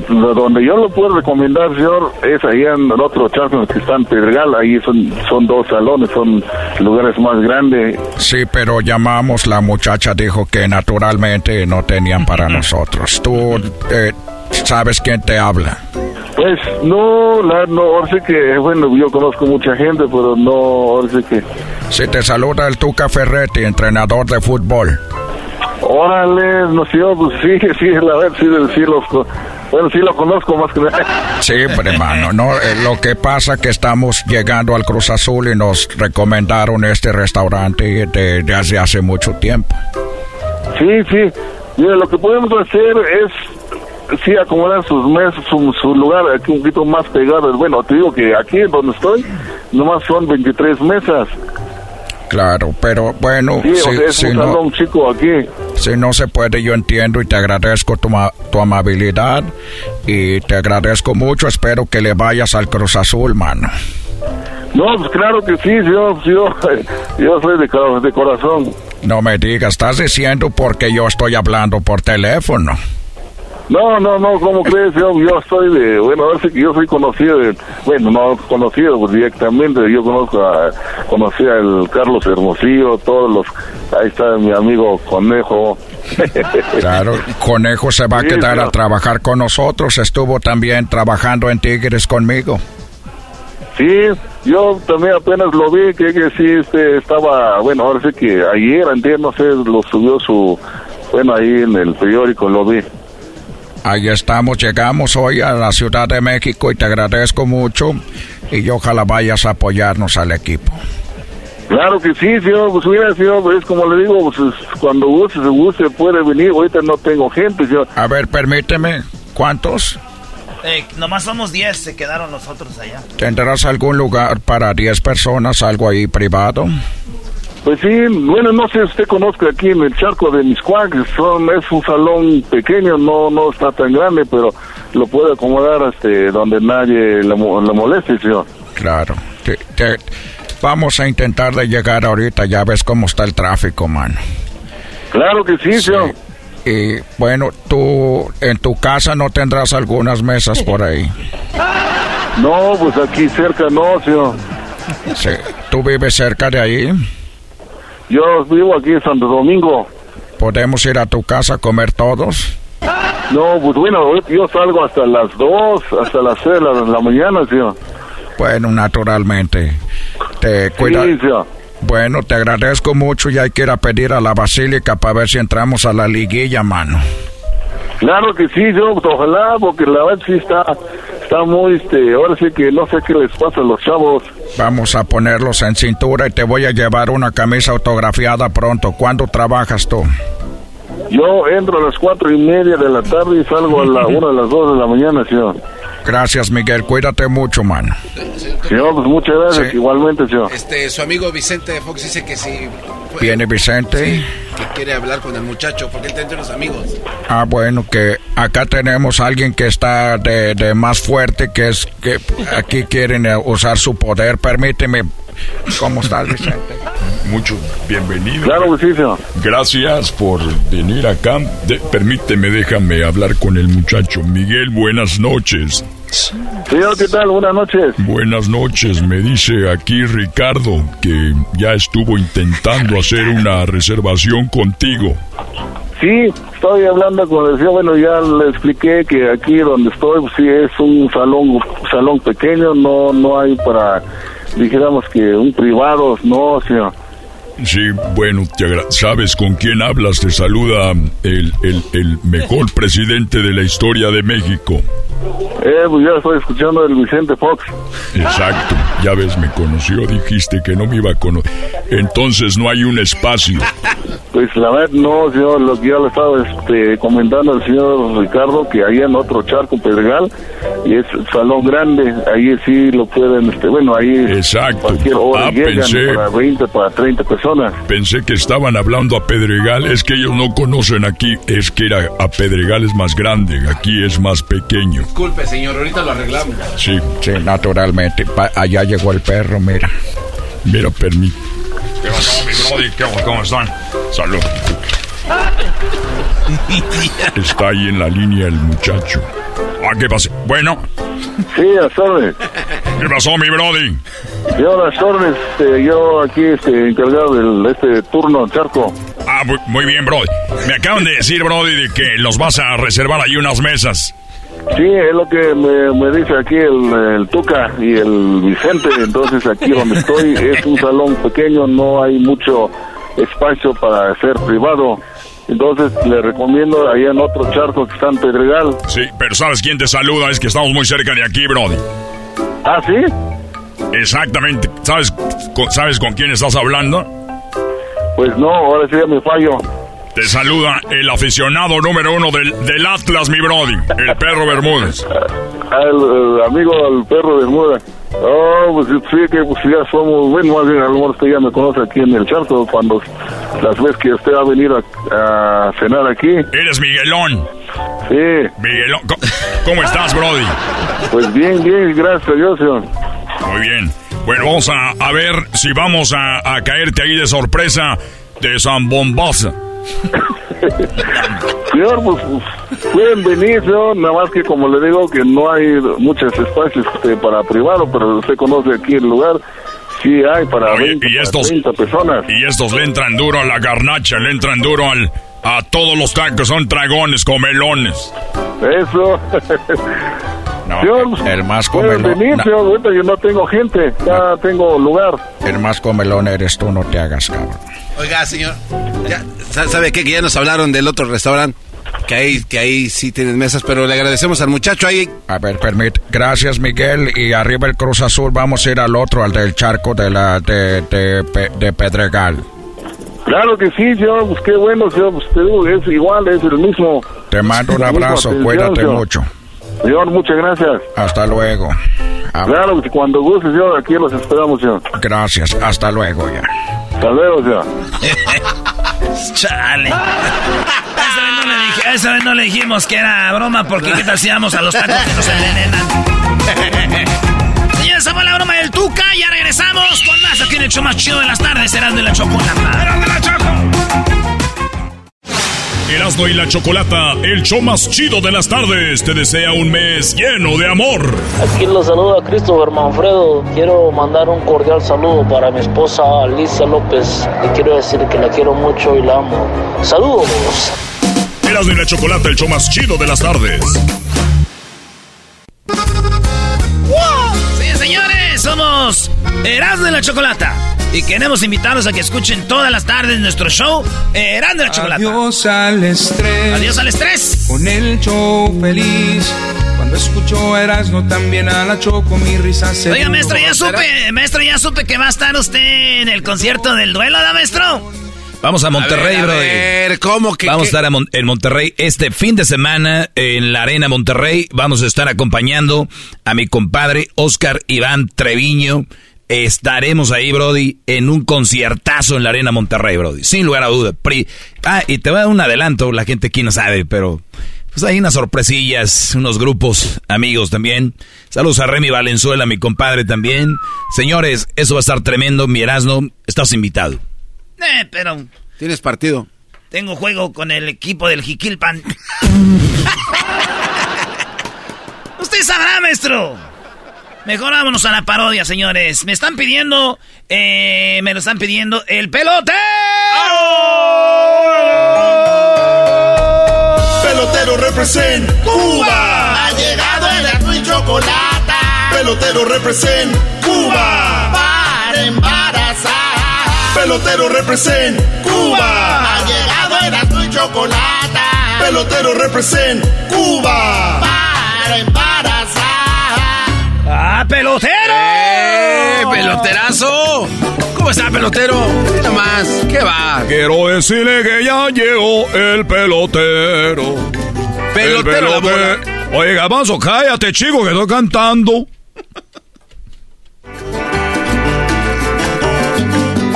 pues, donde yo lo puedo recomendar, señor, es ahí en el otro charco que está en Pedregal, ahí son, son dos salones, son lugares más grandes. Sí, pero llamamos, la muchacha dijo que naturalmente no tenían para nosotros. ¿Tú eh, sabes quién te habla? Pues no, la, no, ahora sí que, bueno, yo conozco mucha gente, pero no, ahora sí que... Si te saluda el Tuca Ferretti, entrenador de fútbol. Órale, no sé, pues sí, sí, la verdad, sí, sí, los, bueno, sí lo conozco más que nada. Sí, pero hermano, no, eh, lo que pasa que estamos llegando al Cruz Azul y nos recomendaron este restaurante desde hace, hace mucho tiempo. Sí, sí, mira, lo que podemos hacer es sí acomodar sus mesas, su, su, lugar aquí un poquito más pegado. Bueno, te digo que aquí donde estoy, nomás son 23 mesas. Claro, pero bueno, sí, si, es un no, chico aquí. Si no se puede, yo entiendo y te agradezco tu, tu, amabilidad y te agradezco mucho. Espero que le vayas al Cruz Azul, mano. No, pues claro que sí, yo, yo, yo soy de, de corazón. No me digas, estás diciendo porque yo estoy hablando por teléfono. No, no, no, ¿cómo crees? Yo, yo soy de, bueno, a ver si yo soy conocido, de, bueno, no conocido pues, directamente, yo conozco a, conocí al Carlos Hermosillo, todos los, ahí está mi amigo Conejo. Claro, Conejo se va a quedar a trabajar con nosotros, estuvo también trabajando en Tigres conmigo. Sí, yo también apenas lo vi, que, que sí este, estaba, bueno, ahora sí que ayer, antes, no sé, lo subió su, bueno, ahí en el periódico lo vi. Ahí estamos, llegamos hoy a la Ciudad de México y te agradezco mucho y ojalá vayas a apoyarnos al equipo. Claro que sí, señor, pues mira, señor, es como le digo, pues cuando guste, se guste, puede venir, ahorita no tengo gente, señor. A ver, permíteme, ¿cuántos? Eh, nomás somos 10, se quedaron los otros allá. ¿Tendrás algún lugar para 10 personas, algo ahí privado? Pues sí, bueno, no sé si usted conozca aquí en el charco de Miscuac, son, es un salón pequeño, no no está tan grande, pero lo puede acomodar este, donde nadie le, le moleste, señor. Claro, te, te, vamos a intentar de llegar ahorita, ya ves cómo está el tráfico, mano. Claro que sí, sí. señor. Y bueno, tú en tu casa no tendrás algunas mesas por ahí. No, pues aquí cerca no, señor. Sí. ¿Tú vives cerca de ahí? Yo vivo aquí en Santo Domingo. ¿Podemos ir a tu casa a comer todos? No, pues bueno, yo salgo hasta las 2, hasta las 6 de la, mañana, señor. Bueno, naturalmente. Te cuida. Sí. Bueno, te agradezco mucho y hay que ir a pedir a la basílica para ver si entramos a la liguilla, mano. Claro que sí, yo, ojalá, porque la verdad sí está, está muy, este, ahora sí que no sé qué les pasa a los chavos. Vamos a ponerlos en cintura y te voy a llevar una camisa autografiada pronto. ¿Cuándo trabajas tú? Yo entro a las cuatro y media de la tarde y salgo a la una de las dos de la mañana, señor. Gracias, Miguel. Cuídate mucho, mano. Señor, pues muchas gracias. Sí. Igualmente, señor. Este, su amigo Vicente Fox dice que si... Fue, ¿Viene Vicente? Sí, que quiere hablar con el muchacho porque él está entre los amigos. Ah, bueno, que acá tenemos a alguien que está de, de más fuerte, que es que aquí quieren usar su poder. Permíteme. ¿Cómo estás, Vicente? Mucho bienvenido. Claro que sí, señor. Gracias por venir acá. De, permíteme, déjame hablar con el muchacho. Miguel, buenas noches. Señor, ¿qué tal? Buenas noches. Buenas noches. Me dice aquí Ricardo que ya estuvo intentando hacer una reservación contigo. Sí, estoy hablando con el señor. Bueno, ya le expliqué que aquí donde estoy, pues, sí es un salón, salón pequeño, no, no hay para, dijéramos que un privado, no, señor. Sí, bueno, te ¿sabes con quién hablas? Te saluda el, el, el mejor presidente de la historia de México. Eh, pues ya estoy escuchando el Vicente Fox. Exacto, ya ves, me conoció, dijiste que no me iba a conocer. Entonces no hay un espacio. Pues la verdad no, señor, lo que ya le estaba este, comentando al señor Ricardo, que ahí en otro charco Pedregal, y es salón grande, ahí sí lo pueden, este, bueno, ahí Exacto. cualquier hora ah, llegan pensé, para 20, para 30 personas. Pensé que estaban hablando a Pedregal, es que ellos no conocen aquí, es que era, a Pedregal es más grande, aquí es más pequeño. Disculpe, señor, ahorita lo arreglamos. Sí. Sí, naturalmente. Pa allá llegó el perro, mira. Mira, permíteme. ¿Qué pasó, mi brody? ¿Qué, ¿Cómo están? Salud. Está ahí en la línea el muchacho. Ah, ¿qué pasa? Bueno. Sí, a órdenes. ¿Qué pasó, mi brody? Yo, las órdenes, este, yo aquí este, encargado del este turno charco. Ah, muy, muy bien, brody. Me acaban de decir, brody, de que los vas a reservar ahí unas mesas. Sí, es lo que me, me dice aquí el, el Tuca y el Vicente. Entonces, aquí donde estoy es un salón pequeño, no hay mucho espacio para ser privado. Entonces, le recomiendo allá en otro charco que está en Pedregal. Sí, pero ¿sabes quién te saluda? Es que estamos muy cerca de aquí, brody. ¿Ah, sí? Exactamente. ¿Sabes, con, ¿Sabes con quién estás hablando? Pues no, ahora sí ya me fallo. Te saluda el aficionado número uno del, del Atlas, mi brody, el perro Bermúdez. Ah, el, el amigo del perro Bermúdez. Oh, pues sí, que pues ya somos, bueno, más bien a lo mejor usted ya me conoce aquí en el charco, cuando las veces que usted ha venido a, a cenar aquí. Eres Miguelón. Sí. Miguelón, ¿cómo, estás, brody? Pues bien, bien, gracias a Dios, señor. Muy bien. Bueno, vamos a, a ver si vamos a, a caerte ahí de sorpresa de San Bombaza. Señor, pues, pueden venir, señor, nada más que como le digo que no hay muchos espacios este, para privado, pero usted conoce aquí el lugar, sí hay para Oye, 20, y para estos, 30 personas. y estos le entran duro a la garnacha, le entran duro al, a todos los tacos, son dragones, comelones. Eso. Señor, el más comelón. venir, ahorita yo no tengo gente, ya tengo lugar. El más comelón eres tú, no te hagas cabrón. Oiga, señor, ya, sa- ¿sabe qué? Que ya nos hablaron del otro restaurante, que ahí, que ahí sí tienen mesas, pero le agradecemos al muchacho ahí. A ver, permite. Gracias, Miguel. Y arriba el Cruz Azul, vamos a ir al otro, al del charco de la de, de Pedregal. Claro que sí, señor, pues qué bueno, señor, pues te digo, es igual, es el mismo. Te mando un abrazo, atención, cuídate señor. mucho. Señor, muchas gracias. Hasta luego. Ah, Claro, que cuando guste, señor, aquí los esperamos, señor. Gracias, hasta luego ya. Hasta luego, señor. Chale. Esa vez, no le dije- esa vez no le dijimos que era broma porque qué tal si a los tacos que nos envenenan. broma del Tuca. Ya regresamos con más aquí en el show más chido de las tardes. Serán de la chocolata. de la Erasmo y la Chocolata, el show más chido de las tardes, te desea un mes lleno de amor. Aquí los saluda Christopher Manfredo. Quiero mandar un cordial saludo para mi esposa Alicia López. Le quiero decir que la quiero mucho y la amo. Saludos. Erasmo y la Chocolata, el show más chido de las tardes. Somos Erasmo de la Chocolata. Y queremos invitarlos a que escuchen todas las tardes nuestro show Erasmo de la Chocolata. Adiós al estrés. Adiós al estrés. Con el show feliz. Cuando escucho Erasmo también a la choco mi risa se Oiga, maestro, ya supe, maestro, ya supe que va a estar usted en el concierto del duelo, ¿da, maestro? Vamos a Monterrey, a bro. ver, ¿cómo que Vamos qué? a estar a Mon- en Monterrey este fin de semana en la Arena Monterrey. Vamos a estar acompañando a mi compadre Oscar Iván Treviño. Estaremos ahí, Brody, en un conciertazo en la Arena Monterrey, Brody. Sin lugar a duda. Pri- ah, y te voy a dar un adelanto, la gente aquí no sabe, pero pues hay unas sorpresillas, unos grupos amigos también. Saludos a Remy Valenzuela, mi compadre también. Señores, eso va a estar tremendo. Mi Erasmo, estás invitado. Eh, pero Tienes partido. tengo juego con el equipo del Jiquilpan. Usted sabrá, maestro. Mejor vámonos a la parodia, señores. Me están pidiendo, eh, me lo están pidiendo el pelote. Pelotero represent Cuba. Ha llegado el azul y chocolate Pelotero represent Cuba. Pelotero represent Cuba. Ha llegado el azul y chocolate Pelotero represent Cuba. para embarazar. ¡Ah, pelotero! ¡Eh, peloterazo! ¿Cómo está, pelotero? Nada más, ¿qué va? Quiero decirle que ya llegó el pelotero. Pelotero la bola. Oiga, Mazo, cállate, chico, que estoy cantando.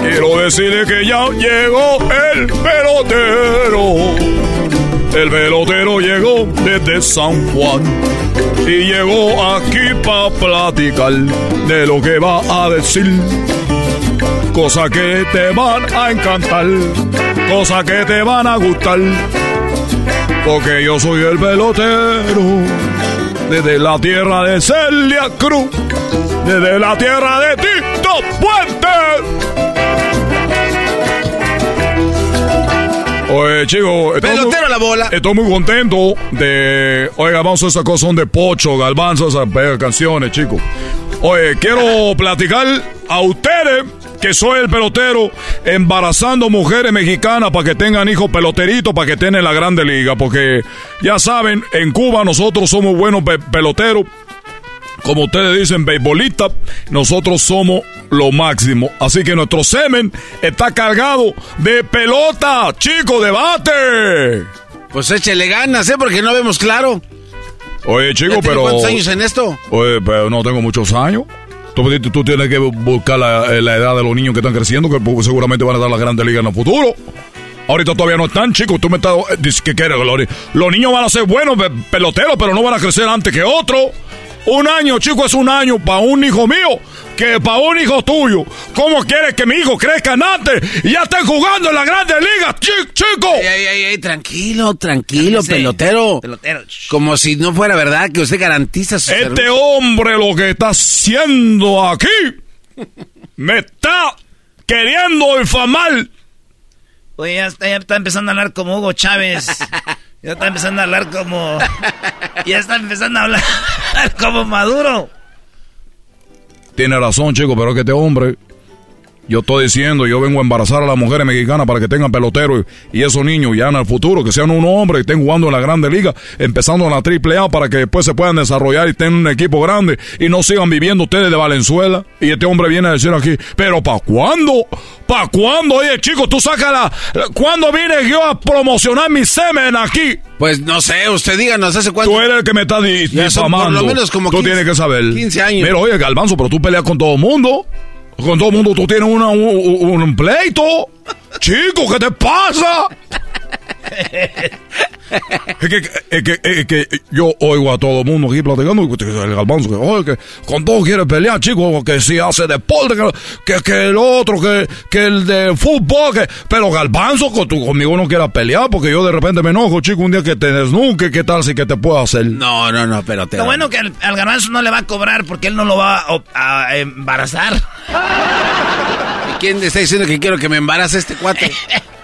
Quiero decirle que ya llegó el pelotero. El pelotero llegó desde San Juan y llegó aquí para platicar de lo que va a decir. Cosas que te van a encantar, cosas que te van a gustar. Porque yo soy el pelotero, desde la tierra de Celia Cruz, desde la tierra de Tito Puente. Oye, chicos, estoy Pelotero muy- la bola. Estoy muy contento de. Oiga, vamos a esa cosa de Pocho, Galvanzo, esas canciones, chicos. Oye, quiero platicar a ustedes que soy el pelotero embarazando mujeres mexicanas para que tengan hijos peloteritos para que estén en la grande liga. Porque ya saben, en Cuba nosotros somos buenos pe- peloteros. Como ustedes dicen, beisbolistas, nosotros somos lo máximo. Así que nuestro semen está cargado de pelota, chico, debate. Pues échele ganas, ¿eh? Porque no vemos claro. Oye, ¿Ya chico, pero... ¿Cuántos años en esto? Oye, pero no tengo muchos años. Tú, tú tienes que buscar la, la edad de los niños que están creciendo, que pues, seguramente van a dar la grande liga en el futuro. Ahorita todavía no están, chicos. Tú me estás... eh, que quieres, los, ni- los niños van a ser buenos pe- peloteros, pero no van a crecer antes que otro. Un año, chico, es un año para un hijo mío que para un hijo tuyo. ¿Cómo quieres que mi hijo crezca antes y ya estén jugando en la grande liga, chi- chico? Ey, ey, ey, ey, tranquilo, tranquilo, Cálmese, pelotero. pelotero. Como si no fuera verdad que usted garantiza su Este servicio. hombre lo que está haciendo aquí me está queriendo infamar. Oye, ya está, ya está empezando a hablar como Hugo Chávez. Ya está empezando a hablar como. Ya está empezando a hablar como Maduro. Tiene razón, chico, pero que este hombre, yo estoy diciendo, yo vengo a embarazar a las mujeres mexicanas para que tengan peloteros y, y esos niños ya en el futuro, que sean un hombre y estén jugando en la Grande Liga, empezando en la Triple A para que después se puedan desarrollar y tengan un equipo grande y no sigan viviendo ustedes de Valenzuela. Y este hombre viene a decir aquí, pero ¿para cuándo? ¿Para cuándo? Oye, chico, tú sacas la... ¿Cuándo vine yo a promocionar mi semen aquí? Pues no sé, usted díganos hace cuánto. Tú eres el que me está di- Ya son por difamando. lo menos como tú 15 tienes que saber. 15 años. Mira, oye, Galvanzo, pero tú peleas con todo el mundo. Con todo el mundo tú tienes una, un, un pleito. Chico, ¿qué te pasa? Es, que, es, que, es que yo oigo a todo el mundo aquí platicando. El Galvanzo, que, oye, que con todo quiere pelear, chico. Que si hace deporte, que, que, que el otro, que, que el de fútbol. Que, pero Galvanzo, con, tú conmigo no quieras pelear porque yo de repente me enojo, chico. Un día que te desnuque, ¿qué tal si que te puedo hacer? No, no, no, pelotero. Lo bueno que al, al garbanzo no le va a cobrar porque él no lo va a, a embarazar. ¿Y quién está diciendo que quiero que me embarace este cuate?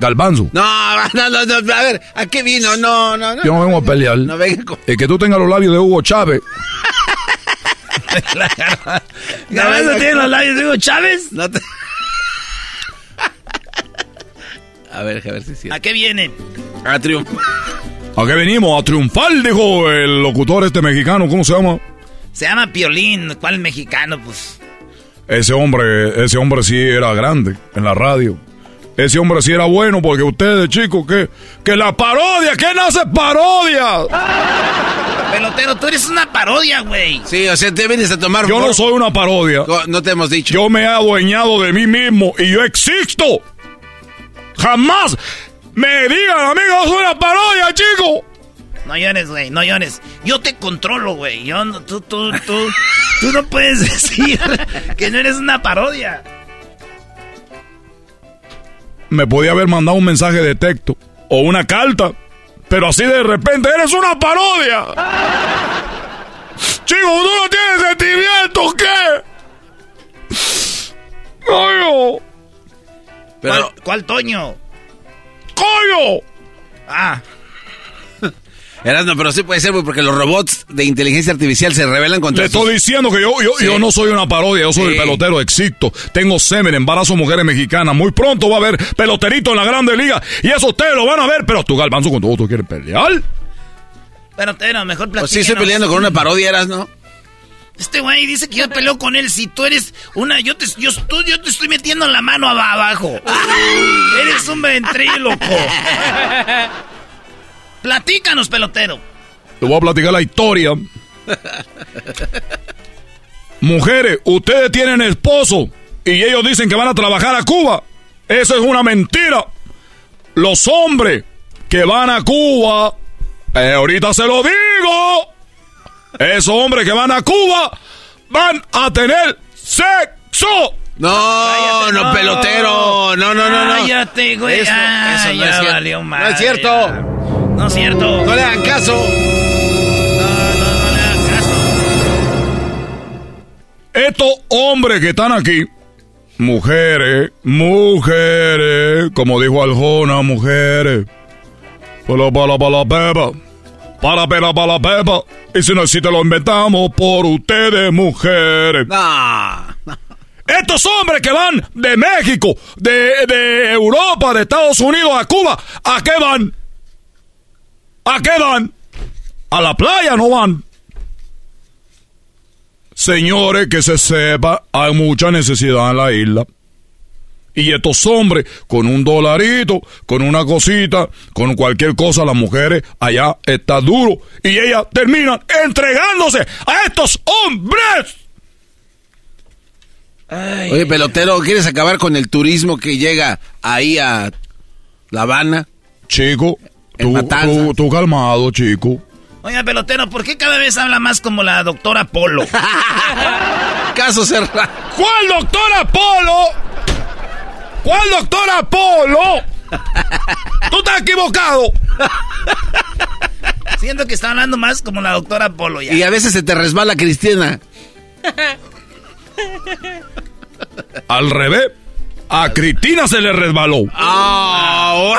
Galvanzo. No, no, no, no, a ver, ¿a qué vino? No, no, no. Yo no vengo a pelear. No venga con- El que tú tengas los labios de Hugo Chávez. ¿Garbanzo tiene los labios de Hugo Chávez? No te- A ver, a ver si sí. ¿A qué viene? A triunfar. ¿A qué venimos? A triunfar, dijo el locutor este mexicano. ¿Cómo se llama? Se llama Piolín. ¿Cuál mexicano? Pues. Ese hombre, ese hombre sí era grande en la radio. Ese hombre sí era bueno porque ustedes, chicos, que, que la parodia, ¿quién hace parodia? Pelotero, tú eres una parodia, güey. Sí, o sea, te vienes a tomar. Yo no soy una parodia. No te hemos dicho. Yo me he adueñado de mí mismo y yo existo. Jamás me digan, amigo, soy una parodia, chico. No llores, güey, no llores. Yo te controlo, güey. Yo no, tú, tú, tú, tú no puedes decir que no eres una parodia. Me podía haber mandado un mensaje de texto o una carta, pero así de repente eres una parodia. Chico, tú no tienes sentimientos, ¿qué? ¡Coño! Pero, ¿Cuál, cuál Toño? ¡Coño! Ah, Erasmo, pero sí puede ser, güey, porque los robots de inteligencia artificial se rebelan contra Le estoy sus- diciendo que yo, yo, Sí. yo no soy una parodia, yo soy Sí. el pelotero, existo. Tengo semen, embarazo mujeres mexicanas. Muy pronto va a haber peloterito en la Grande Liga. Y eso ustedes lo van a ver, pero tú, Galvanzo, con todo, ¿tú quieres pelear? pelotero, mejor Pues sí, platícanos. estoy peleando con una parodia, Erasmo. Este güey dice que yo peleo con él. Si tú eres una. Yo te, yo, tú- yo te estoy metiendo la mano aba- abajo. eres un ventríloco. Platícanos, pelotero. Te voy a platicar la historia. Mujeres, ustedes tienen esposo y ellos dicen que van a trabajar a Cuba. Eso es una mentira. Los hombres que van a Cuba, eh, ahorita se lo digo, esos hombres que van a Cuba van a tener sexo. sexo. No, no, pelotero. No, no, no, no. Cállate, güey. Eso, Ah, eso no ya es valió No es cierto. No es cierto. No le hagan caso. Estos hombres que están aquí, mujeres, mujeres, como dijo Aljona, mujeres. Para, para, para, pepa. Para, para, para, pepa. Y si no existe, lo inventamos por ustedes, mujeres. Estos hombres que van de México, de, de Europa, de Estados Unidos a Cuba, ¿a qué van? ¿A qué van? A la playa no van. Señores, que se sepa, hay mucha necesidad en la isla. Y estos hombres, con un dolarito, con una cosita, con cualquier cosa, las mujeres allá está duro. Y ellas terminan entregándose a estos hombres. Oye, pelotero, ¿quieres acabar con el turismo que llega ahí a La Habana? Chico, tú, tú, tú calmado, chico. Oiga, pelotero, ¿por qué cada vez habla más como la doctora Polo? Caso cerrado. ¿Cuál doctora Polo? ¿Cuál doctora Polo? Tú estás equivocado. Siento que está hablando más como la doctora Polo ya. Y a veces se te resbala Cristina. Al revés, a Cristina se le resbaló. Ah,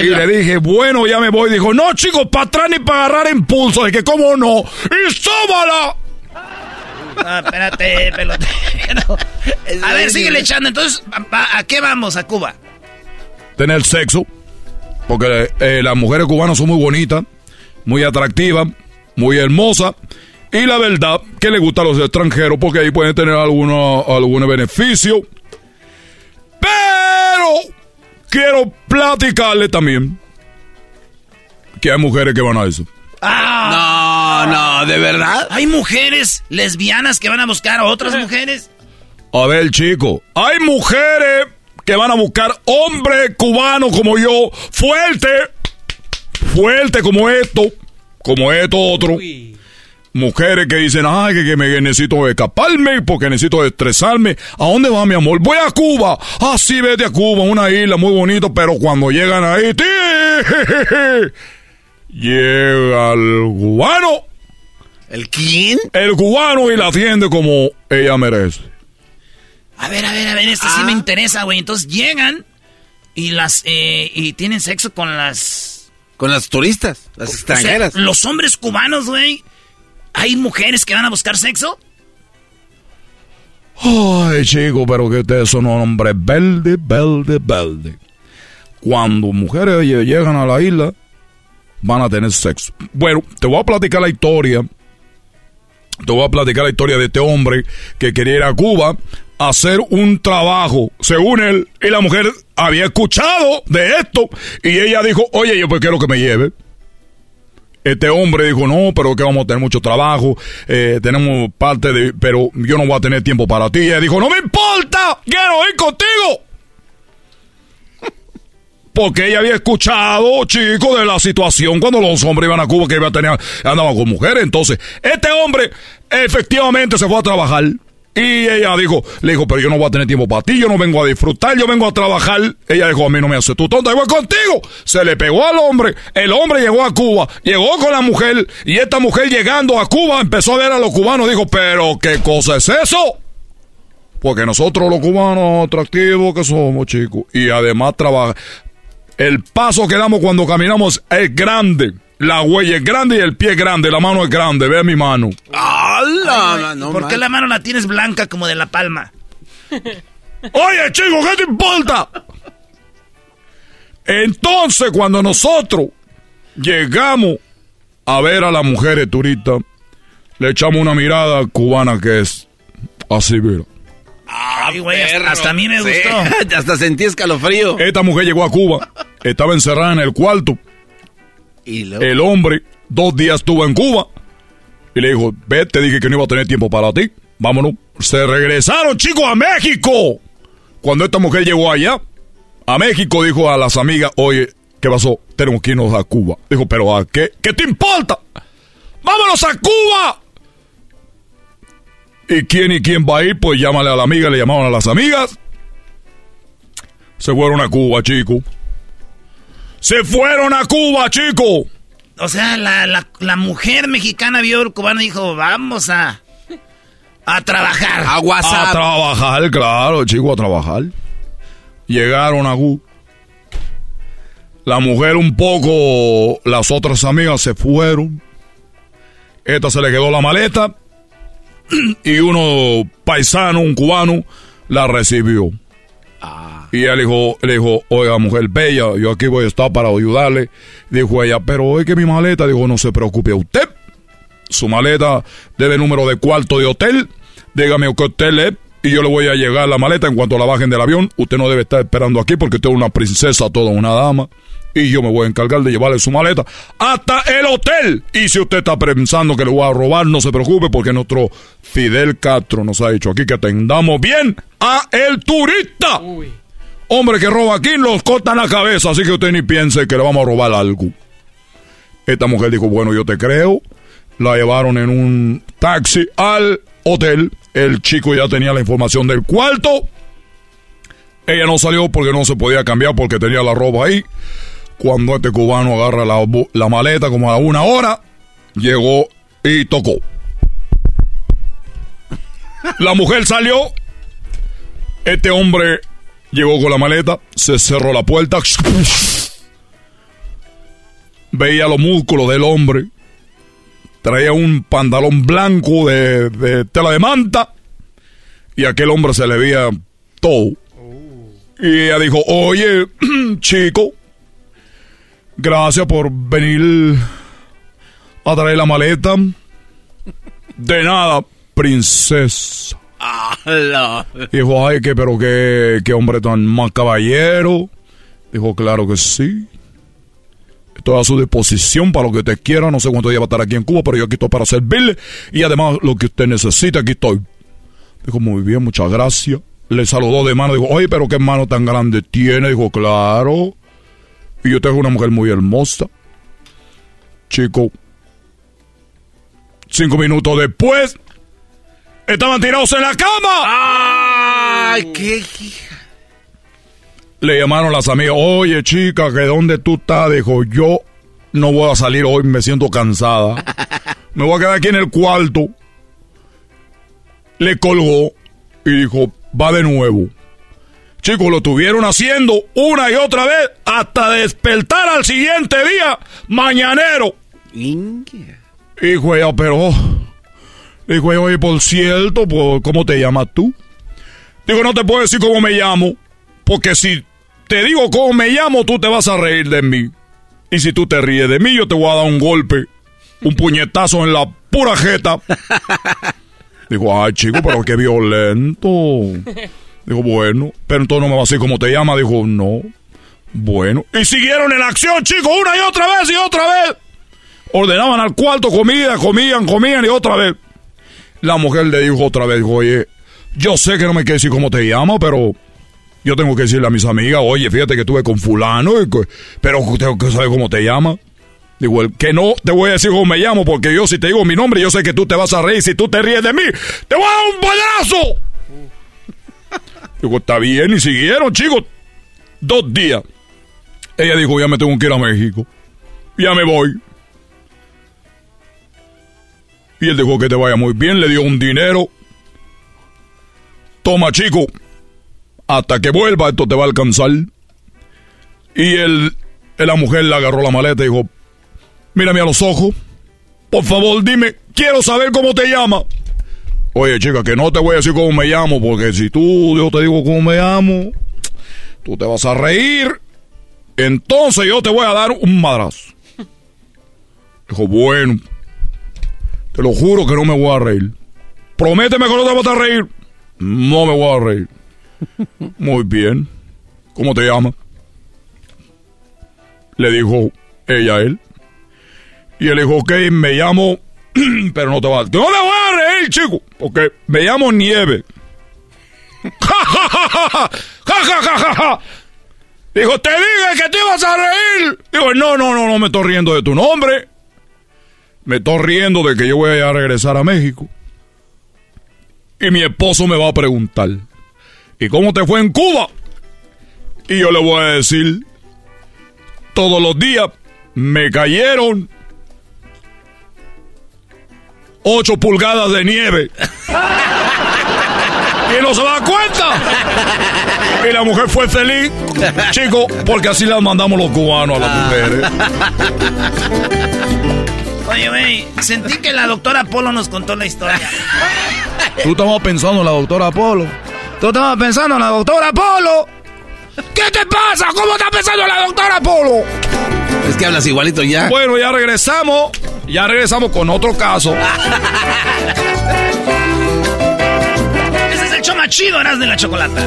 Y le dije, bueno, ya me voy. Dijo, no, chicos, para atrás ni para agarrar impulso. Dije, ¿cómo no? ¡Y sóbala! Ah, espérate, pelotero. A ver, síguele echando. Entonces, ¿a, a qué vamos? ¿A Cuba? Tener sexo. Porque eh, las mujeres cubanas son muy bonitas, muy atractivas, muy hermosas. Y la verdad que le gusta a los extranjeros porque ahí pueden tener algunos algún beneficio. Pero quiero platicarle también que hay mujeres que van a eso. Ah. No, no, ¿de verdad? ¿Hay mujeres lesbianas que van a buscar a otras mujeres? A ver, chico, hay mujeres que van a buscar hombres cubanos como yo, fuerte, fuerte como esto, como esto otro. Mujeres que dicen, ay, que, que me necesito escaparme porque necesito estresarme. ¿A dónde va, mi amor? Voy a Cuba. Ah, sí, vete a Cuba, una isla muy bonita, pero cuando llegan ahí, ¡tí! llega el cubano. ¿El quién? El cubano y la atiende como ella merece. A ver, a ver, a ver, esto sí me interesa, güey. Entonces llegan y las eh, y tienen sexo con las Con las turistas, las o sea, extranjeras. los hombres cubanos, güey. ¿Hay mujeres que van a buscar sexo? Ay, chico, pero que ustedes son hombres verde, verde, verde. Cuando mujeres lle- llegan a la isla, van a tener sexo. Bueno, te voy a platicar la historia. Te voy a platicar la historia de este hombre que quería ir a Cuba a hacer un trabajo, según él. Y la mujer había escuchado de esto. Y ella dijo, oye, yo pues quiero que me lleve. Este hombre dijo, no, pero que vamos a tener mucho trabajo, eh, tenemos parte de, pero yo no voy a tener tiempo para ti. Y ella dijo, no me importa, quiero ir contigo. Porque ella había escuchado, chicos, de la situación cuando los hombres iban a Cuba que iba a tener, andaban con mujeres. Entonces, este hombre efectivamente se fue a trabajar. Y ella dijo, le dijo, pero yo no voy a tener tiempo para ti, yo no vengo a disfrutar, yo vengo a trabajar. Ella dijo, a mí no me hace tu tonta, igual contigo. Se le pegó al hombre, el hombre llegó a Cuba, llegó con la mujer, y esta mujer llegando a Cuba empezó a ver a los cubanos, dijo, pero ¿qué cosa es eso? Porque nosotros los cubanos atractivos que somos, chicos, y además trabaja. El paso que damos cuando caminamos es grande. La huella es grande y el pie es grande, la mano es grande, ve mi mano. ¡Hala! No ¿Por qué la mano la tienes blanca como de la palma? Oye, chico, ¿qué te importa? Entonces, cuando nosotros llegamos a ver a las mujeres turistas, le echamos una mirada cubana que es así, mira. Ay, güey, hasta, a mí me Sí, gustó. Hasta sentí escalofrío. Esta mujer llegó a Cuba, estaba encerrada en el cuarto. El hombre dos días estuvo en Cuba y le dijo, ve, te dije que no iba a tener tiempo para ti, vámonos. Se regresaron, chicos, a México. Cuando esta mujer llegó allá, a México, dijo a las amigas, oye, ¿qué pasó? Tenemos que irnos a Cuba. Dijo, pero ¿a qué? ¿Qué te importa? ¡Vámonos a Cuba! ¿Y quién y quién va a ir? Pues llámale a la amiga, le llamaban a las amigas. Se fueron a Cuba, chico. Se fueron a Cuba, chico. O sea, la, la, la mujer mexicana vio al cubano y dijo, vamos a... A trabajar. A WhatsApp. A trabajar, claro, chico, a trabajar. Llegaron a Cuba. La mujer un poco, las otras amigas se fueron. Esta se le quedó la maleta y uno paisano, un cubano, la recibió. Y él dijo, le dijo, oiga, mujer bella, yo aquí voy a estar para ayudarle. Dijo ella, pero hoy que mi maleta, dijo, no se preocupe usted. Su maleta debe número de cuarto de hotel. Dígame qué hotel es y yo le voy a llegar la maleta en cuanto la bajen del avión. Usted no debe estar esperando aquí porque usted es una princesa, toda una dama. Y yo me voy a encargar de llevarle su maleta hasta el hotel. Y si usted está pensando que le voy a robar, no se preocupe porque nuestro Fidel Castro nos ha dicho aquí que atendamos bien a el turista. Hombre que roba aquí nos cortan la cabeza, así que usted ni piense que le vamos a robar algo. Esta mujer dijo, bueno, yo te creo. La llevaron en un taxi al hotel. El chico ya tenía la información del cuarto. Ella no salió porque no se podía cambiar porque tenía la ropa ahí. Cuando este cubano agarra la, la maleta como a una hora, llegó y tocó. La mujer salió. Este hombre llegó con la maleta, se cerró la puerta. Veía los músculos del hombre. Traía un pantalón blanco de, de tela de manta. Y aquel hombre se le veía todo. Y ella dijo, oye, chico, gracias por venir a traer la maleta. De nada, princesa. Dijo, ay, que, pero qué, qué hombre tan más caballero. Dijo, claro que sí. Estoy a su disposición para lo que te quiera. No sé cuánto día va a estar aquí en Cuba, pero yo aquí estoy para servirle. Y además, lo que usted necesita, aquí estoy. Dijo, muy bien, muchas gracias. Le saludó de mano. Dijo, oye, pero qué mano tan grande tiene. Dijo, claro. Y yo tengo una mujer muy hermosa. Chico. Cinco minutos después, estaban tirados en la cama. ¡Ay, qué hija! Le llamaron las amigas, oye chica, que dónde tú estás? Dijo, yo no voy a salir hoy, me siento cansada. Me voy a quedar aquí en el cuarto. Le colgó y dijo, va de nuevo. Chicos, lo tuvieron haciendo una y otra vez hasta despertar al siguiente día, mañanero. Dijo ella, pero... Dijo oye, por cierto, pues, ¿cómo te llamas tú? Digo, no te puedo decir cómo me llamo, porque si te digo cómo me llamo, tú te vas a reír de mí. Y si tú te ríes de mí, yo te voy a dar un golpe, un puñetazo en la pura jeta. Dijo, ay, chico, pero qué violento. Dijo, bueno, pero entonces no me va a decir cómo te llama. Dijo, no. Bueno. Y siguieron en acción, chicos, una y otra vez y otra vez. Ordenaban al cuarto comida, comían, comían y otra vez. La mujer le dijo otra vez, oye, yo sé que no me quieres decir cómo te llamo, pero yo tengo que decirle a mis amigas, oye, fíjate que estuve con fulano, y pero tengo que saber cómo te llama. Digo, que no te voy a decir cómo me llamo, porque yo si te digo mi nombre, yo sé que tú te vas a reír. Si tú te ríes de mí, te voy a dar un payaso. Digo, está bien, y siguieron, chicos. Dos días. Ella dijo, ya me tengo que ir a México. Ya me voy. Y él dijo que te vaya muy bien, le dio un dinero. Toma, chico. Hasta que vuelva, esto te va a alcanzar. Y él, la mujer le agarró la maleta y dijo, mírame a los ojos. Por favor, dime, quiero saber cómo te llamas. Oye, chica, que no te voy a decir cómo me llamo, porque si tú, yo te digo cómo me llamo, tú te vas a reír. Entonces yo te voy a dar un madrazo. Dijo, bueno, te lo juro que no me voy a reír. Prométeme que no te vas a reír. No me voy a reír. Muy bien. ¿Cómo te llamas? Le dijo ella a él. Y él dijo, ok, me llamo... pero no te vas... No me voy a reír, chico. Porque me llamo Nieve. ¡Ja, ja, ja, ja, ja! ¡Ja, ja, ja, ja, ja! Dijo, te dije que te ibas a reír. Digo, no, no, no, no me estoy riendo de tu nombre. Me estoy riendo de que yo voy a regresar a México. Y mi esposo me va a preguntar, ¿y cómo te fue en Cuba? Y yo le voy a decir, todos los días me cayeron 8 pulgadas de nieve. y no se da cuenta. Y la mujer fue feliz, chico, porque así las mandamos los cubanos a las mujeres. Oye, güey, sentí que la doctora Polo nos contó la historia. Tú estabas pensando en la doctora Polo. Tú estabas pensando en la doctora Polo. ¿Qué te pasa? ¿Cómo estás pensando en la doctora Polo? Es que hablas igualito ya. Bueno, ya regresamos. Ya regresamos con otro caso. Ese es el más chido, Eras de la Chocolata.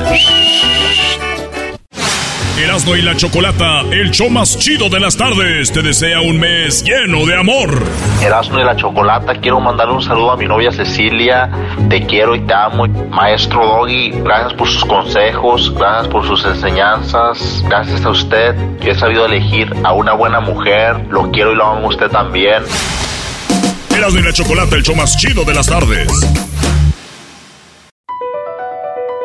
Erasmo y la Chocolata, el show más chido de las tardes, te desea un mes lleno de amor. Erasmo y la Chocolata, quiero mandar un saludo a mi novia Cecilia. Te quiero y te amo. Maestro Doggy, gracias por sus consejos, gracias por sus enseñanzas. Gracias a usted, yo he sabido elegir a una buena mujer. Lo quiero y lo amo a usted también. Erasmo y la Chocolata, el show más chido de las tardes.